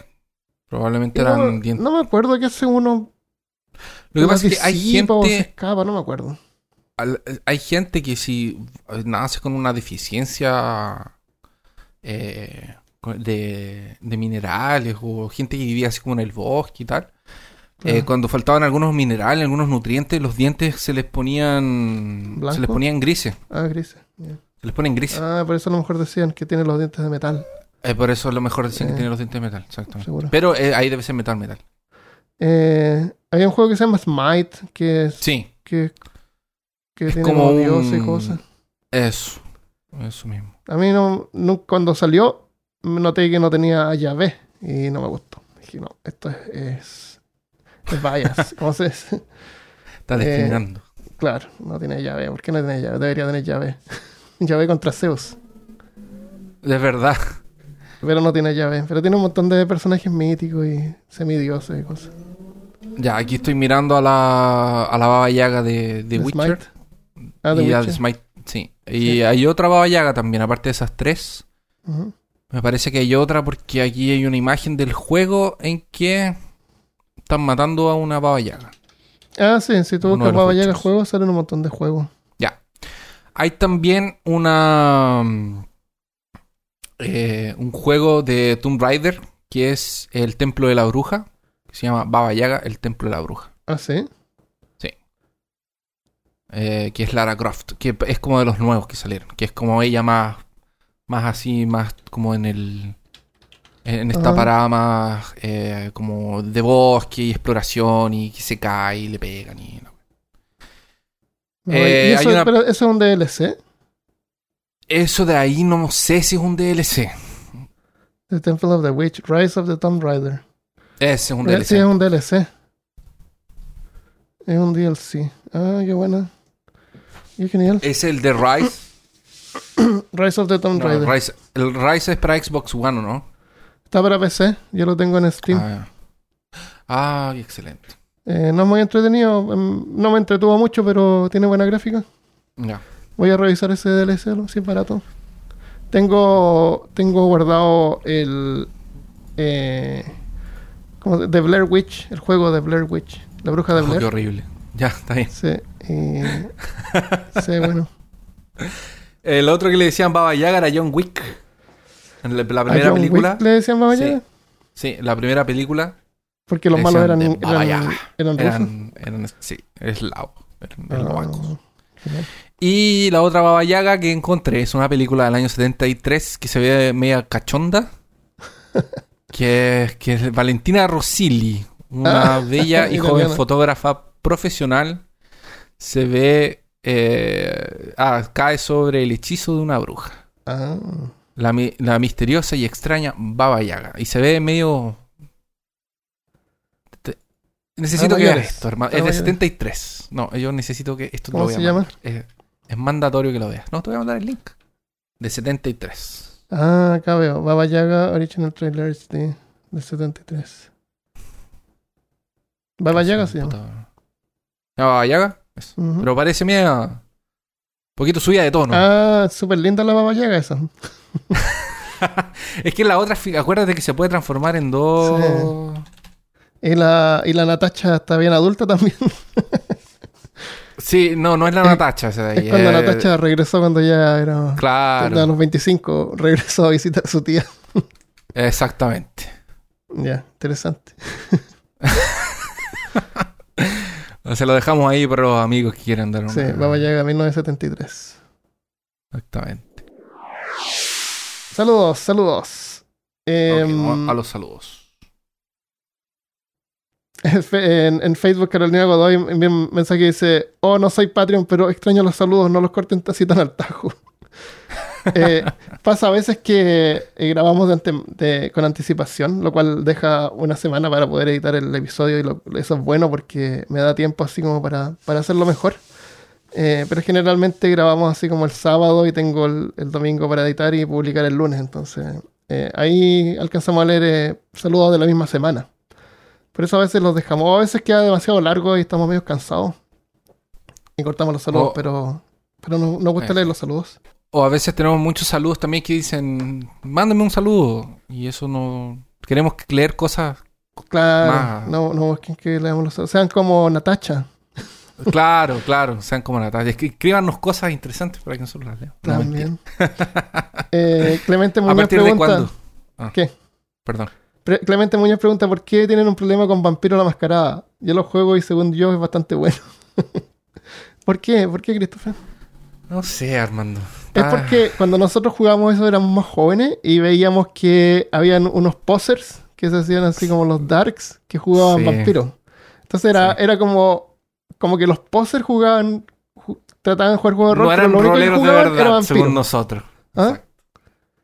Probablemente no, eran dientes. no me acuerdo qué hace uno Lo que pasa es que hay o se gente... escapa, no me acuerdo. al- Hay gente que si eh, nace con una deficiencia eh, de, de minerales o gente que vivía así como en el bosque y tal, eh, Claro. cuando faltaban algunos minerales, algunos nutrientes, los dientes se les ponían se les ponían grises, Ah, grises. se les ponen grises. Ah, por eso a lo mejor decían que tiene los dientes de metal, Eh, por eso es lo mejor decir que Eh. tiene los dientes de metal, exactamente. seguro. Pero eh, ahí debe ser metal metal. Eh, hay un juego que se llama Smite, que es, Sí, que que Es tiene como y cosas. Eso. Eso mismo. A mí no, no- cuando salió noté que no tenía llave y no me gustó. Dije, no, esto es, es, es bias. ¿Cómo se dice? Está Eh, discriminando. Claro, no tiene llave. ¿Por qué no tiene llave? Debería tener llave. llave contra Zeus. De verdad. Pero no tiene llave. Pero tiene un montón de personajes míticos y semidioses y cosas. Ya, aquí estoy mirando a la, a la baba yaga de, de The Witcher. Smite. Ah, The y a Witcher. The Smite, sí. Y Sí. hay otra baba yaga también, aparte de esas tres. Me parece que hay otra porque aquí hay una imagen del juego en que están matando a una baba yaga. Ah, sí, si tú buscas Baba Yaga juegos, salen un montón de juegos. Ya. Hay también una. eh, un juego de Tomb Raider que es el Templo de la Bruja. Que se llama Baba Yaga, el Templo de la Bruja. Ah, sí. eh, que es Lara Croft, que es como de los nuevos que salieron, que es como ella más, más así, más como en el, en esta parada más eh, como de bosque y exploración y que se cae y le pegan y no. Eh, ¿Y eso, hay una- pero eso es un DLC? Eso de ahí no sé si es un DLC. The Temple of the Witch, Rise of the Tomb Raider. Ese es un Eh, DLC. Sí, es un DLC. Es un DLC. Ah, qué buena. Qué genial. Es el de Rise. Rise of the Tomb No, Raider. Rise- El Rise es para Xbox One, ¿o ¿no? Está para PC. Yo lo tengo en Steam. Ah, ah, excelente. Eh, no es muy entretenido. em, No me entretuvo mucho, pero tiene buena gráfica. Ya. Voy a revisar ese DLC, ¿no? si es barato. Tengo, tengo guardado el. Eh, ¿cómo se- The Blair Witch, el juego de Blair Witch, la bruja de Oh, Blair. qué horrible. Ya, está bien. Sí, sí, bueno. El otro que le decían Baba Yaga era John Wick. En la, la ¿A primera película. Wick le decían Baba Sí. La primera película. Porque los malos eran, eran, eran rusos. Eran, eran, sí. Eran Ah. Y la otra Baba Yaga que encontré es una película del año 73 que se ve media cachonda. que, es- que es Valentina Rosilli, una Ah, bella y joven fotógrafa profesional. Se ve. eh, ah, cae sobre el hechizo de una bruja. Ah, La, la misteriosa y extraña Baba Yaga. Y se ve medio. Te- Necesito que veas esto, hermano. Es de Yagas. 73. No, yo necesito que esto te lo ¿Cómo voy a mandar. Es, es mandatorio que lo veas. No, te voy a mandar el link. De 73. ah, acá veo. Baba Yaga Original Trailer HD del 73. Baba Yaga se llama. Puta. ¿Se llama Baba Yaga? Eso. Pero parece media. Poquito subida de tono. Ah, súper linda la Baba Yaga esa. es que la otra, acuérdate que se puede transformar en dos. Y la, y la Natacha está bien adulta también. Sí, no, no es la Es- Natacha. de ahí, Es cuando eh, Natacha regresó cuando ya era... A Claro, los 25 regresó a visitar a su tía. exactamente. Ya, interesante. Se lo dejamos ahí para los amigos que quieran dar una. Sí, Baba Yaga 1973. Exactamente. Saludos, saludos. Vamos a los saludos. en, en Facebook Carolina Godoy envía un mensaje que dice, oh, no soy Patreon, pero extraño los saludos, no los corten así tan al tajo. Eh, pasa a veces que eh, grabamos de ante- de- con anticipación, lo cual deja una semana para poder editar el episodio y lo- eso es bueno porque me da tiempo así como para, para hacerlo mejor. Eh, pero generalmente grabamos así como el sábado y tengo el, el domingo para editar y publicar el lunes, entonces eh, ahí alcanzamos a leer eh, saludos de la misma semana. Por eso a veces los dejamos, o a veces queda demasiado largo y estamos medio cansados y cortamos los saludos, O- pero, pero no- nos gusta Eso. leer los saludos. O a veces tenemos muchos saludos también que dicen, mándame un saludo. Y eso no. Queremos leer cosas. Claro, Más. no, no busquen que leamos los saludos. Sean como Natacha Claro, claro, sean como Natalia. Es que escríbanos cosas interesantes para que nosotros las leamos. También. Eh, Clemente ¿A Muñoz partir de pregunta. cuándo? Ah, ¿Qué? Perdón. Pre- Clemente Muñoz pregunta por qué tienen un problema con Vampiro la Mascarada. Yo lo juego y según yo es bastante bueno. ¿Por qué? ¿Por qué, Christopher? No sé, Armando. Es Ah, porque cuando nosotros jugábamos eso éramos más jóvenes y veíamos que habían unos posers que se hacían así como los darks que jugaban Sí. vampiros. Entonces era, Sí. era como, como que los posers jugaban ju- trataban de jugar juegos de rol, No pero eran lo único que de jugaban era verdad, vampiro. según nosotros. ¿Ah?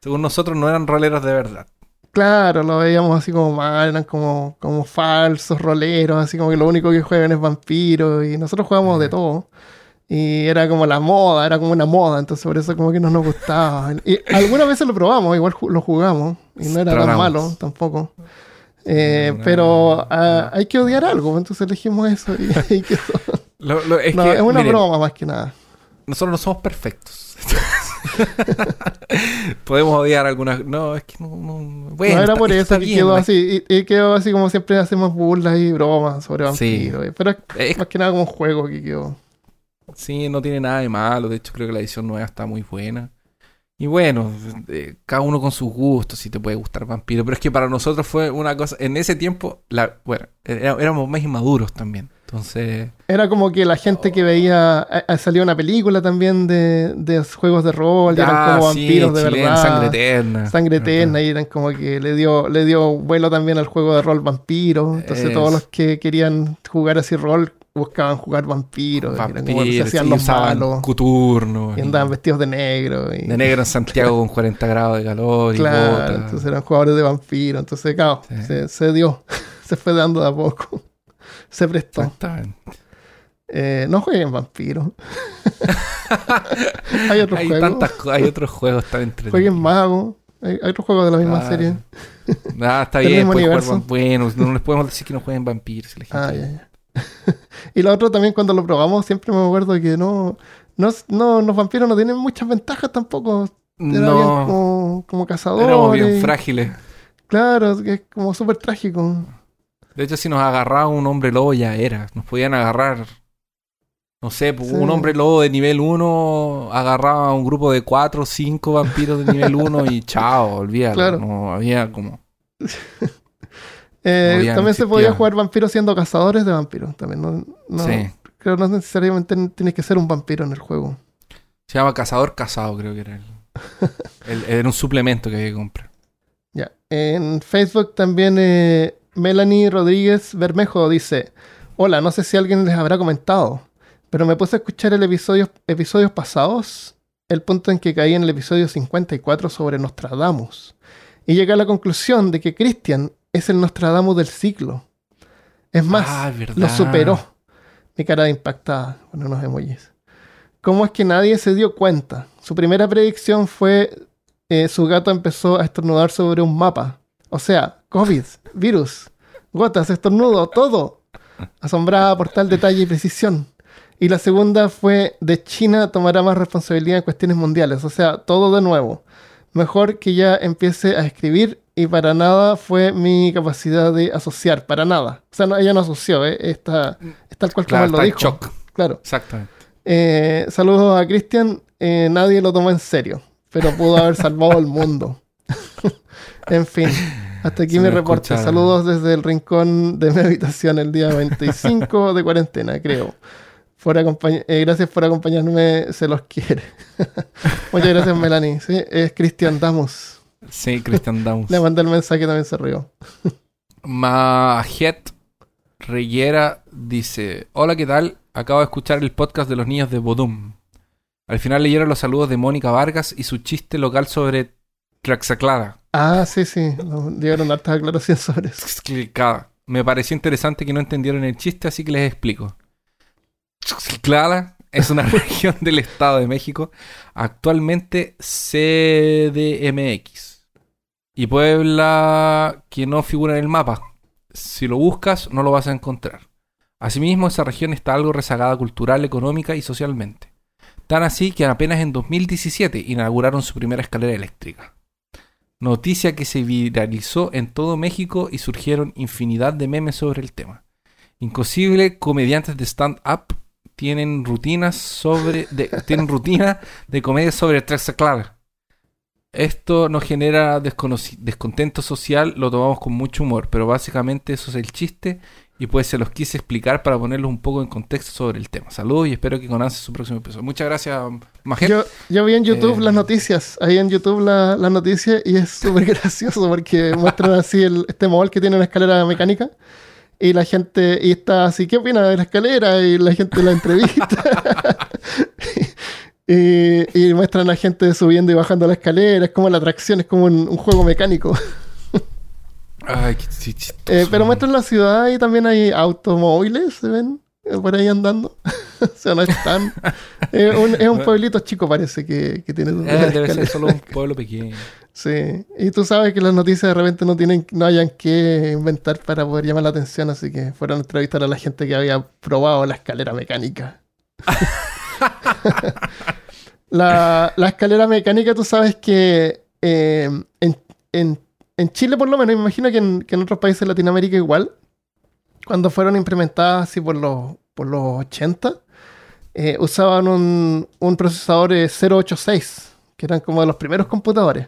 Según nosotros no eran roleros de verdad. Claro, lo veíamos así como mal, eran como, como falsos roleros, así como que lo único que juegan es vampiros y nosotros jugábamos de todo. Y era como la moda, era como una moda, entonces por eso como que no nos gustaba. Y algunas veces lo probamos, igual ju- lo jugamos y no era tan malo tampoco. Eh, No, pero ah, no. hay que odiar algo, entonces elegimos eso y, y. Lo- lo- es que, es una miren, broma más que nada. nosotros no somos perfectos. Podemos odiar algunas. No, es que no. no- bueno, no era por eso que bien, quedó así. Y, y quedó así como siempre hacemos burlas y bromas sobre Sí. vampiros. Pero es es- más que nada como un juego que quedó. Sí, no tiene nada de malo. De hecho, creo que la edición nueva está muy buena. Y bueno, eh, cada uno con sus gustos, si te puede gustar vampiro. Pero es que para nosotros fue una cosa. En ese tiempo, la, bueno, era- éramos más inmaduros también. Entonces. Era como que la gente que veía. eh, eh, salió una película también de, de juegos de rol, y eran ah, como sí, vampiros de verdad. Sangre eterna. Sangre eterna, y eran como que le dio, le dio vuelo también al juego de rol vampiro. Entonces Es- todos los que querían jugar así rol buscaban jugar vampiros. y eran como que se Vampiros, hacían y los malos. coturno. Y y- andaban vestidos de negro. Y, De negro en Santiago con 40 grados de calor y Claro, botas. entonces eran jugadores de vampiro. Entonces, claro, Sí. se, se dio. se fue dando de a poco. Se prestó. Exactamente. Eh, no jueguen vampiro. hay otros Hay, juegos. tantas hay otros juegos tan entretenidos. Jueguen mago. Hay, hay otros juegos de la misma Ah, serie. Ah, está bien. van- bueno, no les podemos decir que no jueguen vampiros. la gente- Ah, ya, ya. y lo otro también cuando lo probamos, siempre me acuerdo que no, no, no los vampiros no tienen muchas ventajas tampoco. Era bien No, como, como éramos cazadores. bien frágiles. Claro, es que es como súper trágico. De hecho, si nos agarraba un hombre lobo ya era. Nos podían agarrar. No sé, pues, Sí. un hombre lobo de nivel 1 agarraba a un grupo de 4 o 5 vampiros de nivel 1 y chao, olvídalo. Claro. No había como. Eh, también se podía jugar vampiros siendo cazadores de vampiros. También no, no- Sí. creo no necesariamente tienes que ser un vampiro en el juego. Se llama Cazador Casado, creo que era el, el- Era un suplemento que había que comprar. Ya. En Facebook también eh, Melanie Rodríguez Bermejo dice: Hola, no sé si alguien les habrá comentado, pero me puse a escuchar el episodio, episodios pasados, el punto en que caí en el episodio 54 sobre Nostradamus, y llegué a la conclusión de que Christian es el Nostradamus del ciclo. Es más, Ah, lo superó. Mi cara de impactada con unos emojis. ¿Cómo es que nadie se dio cuenta? Su primera predicción fue eh, su gato empezó a estornudar sobre un mapa. O sea, COVID, virus, gotas, estornudo, todo. Asombrada por tal detalle y precisión. Y la segunda fue de China tomará más responsabilidad en cuestiones mundiales. O sea, todo de nuevo. Mejor que ya empiece a escribir y para nada fue mi capacidad de asociar. Para nada. O sea, no, ella no asoció, ¿eh? Está, es tal cual como Claro, él lo dijo. shock. Claro. Exactamente. Eh, saludos a Cristian. Eh, nadie lo tomó en serio, pero pudo haber salvado el mundo. en fin, hasta aquí Se mi reporte. Saludos desde el rincón de mi habitación el día 25 de cuarentena, creo. Por acompañ- eh, gracias por acompañarme, se los quiere. Muchas gracias, Melanie. Sí, es Cristian Damos. Sí, Christian Downs. Le mandé el mensaje también se rió. Majet Reyera dice: Hola, ¿qué tal? Acabo de escuchar el podcast de los niños de Bodum. Al final leyeron los saludos de Mónica Vargas y su chiste local sobre Traxaclada. Ah, sí, sí. Dieron hartas aclaraciones sobre eso. Explicada. Me pareció interesante que no entendieron el chiste, así que les explico. Tlaxcala es una región del Estado de México, actualmente CDMX. Y Puebla que no figura en el mapa. Si lo buscas, no lo vas a encontrar. Asimismo, esa región está algo rezagada cultural, económica y socialmente. Tan así que apenas en 2017 inauguraron su primera escalera eléctrica. Noticia que se viralizó en todo México y surgieron infinidad de memes sobre el tema. Inclusive comediantes de stand-up tienen rutinas sobre de, tienen rutina de comedia sobre Tlaxcala. Esto nos genera descontento social, lo tomamos con mucho humor, pero básicamente eso es el chiste y pues se los quise explicar para ponerlos un poco en contexto sobre el tema. Saludos y espero que conozcan su próximo episodio. Muchas gracias, Majet. Yo, yo vi en YouTube Eh, las noticias, ahí en YouTube la- las noticias y es súper gracioso porque muestran así el, este mall que tiene una escalera mecánica y la gente, y está así, ¿qué opina de la escalera? Y la gente la entrevista Y, y muestran a gente subiendo y bajando la escalera. Es como la atracción, es como un, un juego mecánico. Ay, qué chi- chistoso. Eh, pero muestran la ciudad y también hay automóviles, ¿se ven? Eh, Por ahí andando. o sea, no están. Eh, un- es un pueblito chico, parece, que, que tiene. Eh, debe ser escaleras. solo un pueblo pequeño. Sí. Y tú sabes que las noticias de repente no tienen, no hayan que inventar para poder llamar la atención, así que fueron a entrevistar a la gente que había probado la escalera mecánica. la, la escalera mecánica, tú sabes que eh, en, en- en Chile, por lo menos, me imagino que en, que en otros países de Latinoamérica igual, cuando fueron implementadas así por los, por los 80, eh, usaban un, un procesador eh, 086, que eran como de los primeros computadores,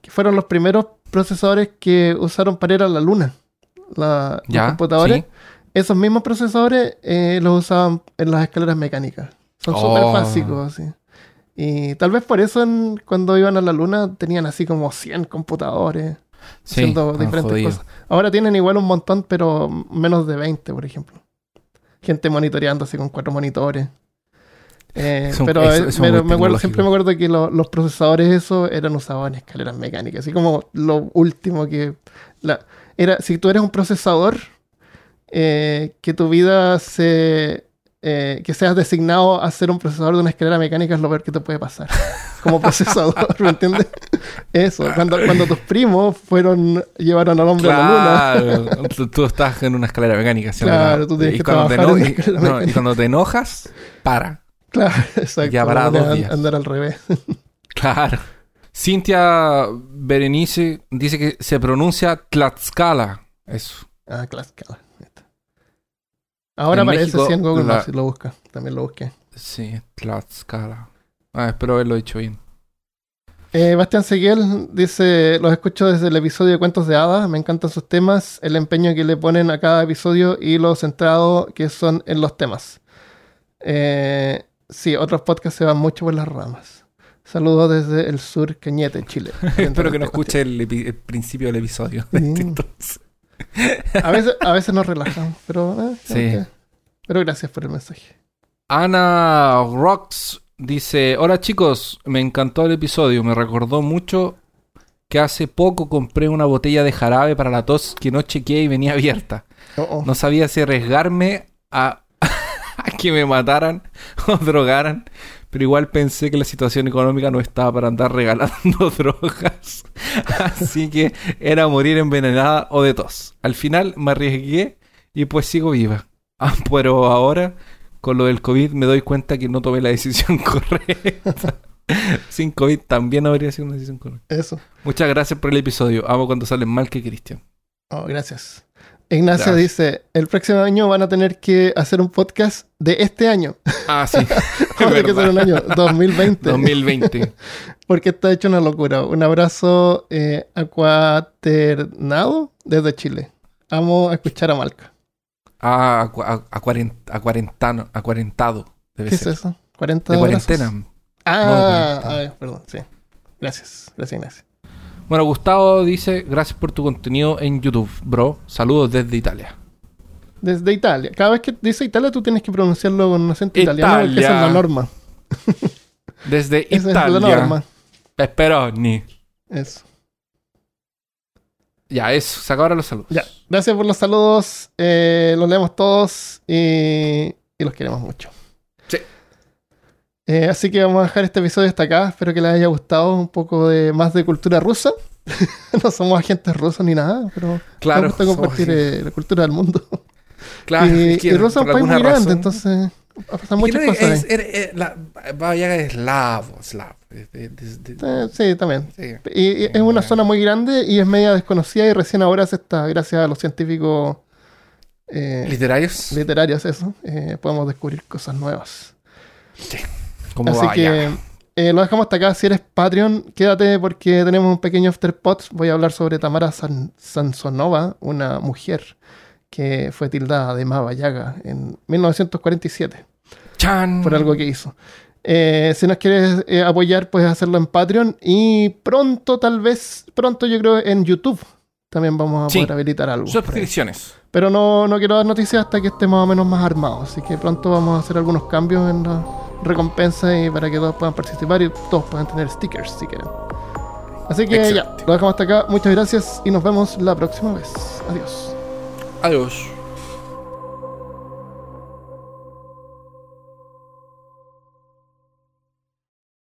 que fueron los primeros procesadores que usaron para ir a la luna. La- los Ya, computadores, sí. esos mismos procesadores eh, los usaban en las escaleras mecánicas. Son Oh. súper básicos, así. Y tal vez por eso en- cuando iban a la luna tenían así como 100 computadores Sí, haciendo diferentes cosas. Ahora tienen igual un montón, pero menos de 20, por ejemplo. Gente monitoreando así con cuatro monitores. Eh, Son- pero eh, me- me acuerdo, siempre me acuerdo que lo- los procesadores eso eran usados en escaleras mecánicas. Así como lo último que... La, era, si tú eres un procesador, eh, que tu vida se... eh, que seas designado a ser un procesador de una escalera mecánica es lo peor que te puede pasar. Como procesador, ¿me entiendes? Eso, cuando, cuando tus primos fueron, llevaron al hombre a la luna. Claro, tú, tú estás en una escalera mecánica. ¿sí? Claro, tú tienes y que cuando te trabajar en una y- no, cuando te enojas, para. Claro, exacto. Ya para dos te días. Andar al revés. Claro. Cintia Berenice dice que se pronuncia Tlaxcala. Eso. Ah, Tlaxcala. Ahora En aparece México, sí en Google la- Maps si lo busca. También lo busqué. Sí, Tlaxcala. Ah, espero haberlo dicho bien. Eh, Bastián Seguiel dice: Los escucho desde el episodio de Cuentos de Hadas. Me encantan sus temas, el empeño que le ponen a cada episodio y lo centrado que son en los temas. Eh, sí, otros podcasts se van mucho por las ramas. Saludos desde el sur, Cañete, Chile. espero que no escuche el, principio del episodio. Sí. Entonces, A veces, a veces nos relajamos, pero, eh, Sí. pero gracias por el mensaje. Ana Rocks dice: Hola chicos, me encantó el episodio. Me recordó mucho que hace poco compré una botella de jarabe para la tos que no chequeé y venía abierta. Oh. No sabía si arriesgarme a, a que me mataran o drogaran, pero igual pensé que la situación económica no estaba para andar regalando drogas. Así que era morir envenenada o de tos. Al final me arriesgué y pues sigo viva. Ah, pero ahora, con lo del COVID, me doy cuenta que no tomé la decisión correcta. Sin COVID también habría sido una decisión correcta. Eso. Muchas gracias por el episodio. Amo cuando salen mal que Cristian. Oh, gracias. Ignacio Gracias. dice, el próximo año van a tener que hacer un podcast de este año. Ah, sí. Tiene que ser un año, 2020. 2020. Porque está hecho una locura. Un abrazo eh, acuaternado desde Chile. Amo escuchar a Malca. Ah, a, a, a cuarenta- a cuarentano, a cuarentado. Debe ¿Qué es eso? 40 De abrazos? cuarentena. Ah, No, de cuarentena. ah, perdón, sí. Gracias, gracias Ignacio. Bueno, Gustavo dice, gracias por tu contenido en YouTube, bro. Saludos desde Italia. Desde Italia. Cada vez que dice Italia tú tienes que pronunciarlo con un acento italiano porque esa es la Italia. norma. Desde Esa Italia. es la norma. Pepperoni. Eso. Ya, eso. Se acabaron los saludos. Ya, gracias por los saludos. eh, los leemos todos y, y los queremos mucho. Sí. Eh, así que vamos a dejar este episodio hasta acá. Espero que les haya gustado un poco de más de cultura rusa. no somos agentes rusos ni nada, pero Claro. nos gusta compartir eh, la cultura del mundo. Claro, y, es que y Rusia es un país muy grande, entonces pasan muchas no cosas. es, es- la eslavo, sí, también. sí. Y, y es una zona muy grande y es media desconocida y recién ahora se está, gracias a los científicos eh, ¿Literarios? literarios, eso, eh, podemos descubrir cosas nuevas. Como Así Baba que eh, lo dejamos hasta acá. Si eres Patreon, quédate porque tenemos un pequeño afterpot. Voy a hablar sobre Tamara San- Sansonova, una mujer que fue tildada de Maba Yaga en 1947 Chan. por algo que hizo. Eh, si nos quieres eh, apoyar, puedes hacerlo en Patreon y pronto, tal vez, pronto yo creo en YouTube. También vamos a Sí. poder habilitar algo. Suscripciones. Pero no, no quiero dar noticias hasta que esté más o menos más armado. Así que pronto vamos a hacer algunos cambios en, la- recompensas y para que todos puedan participar y todos puedan tener stickers si quieren. Así que ya, lo dejamos hasta acá. Muchas gracias y nos vemos la próxima vez. Adiós. Adiós.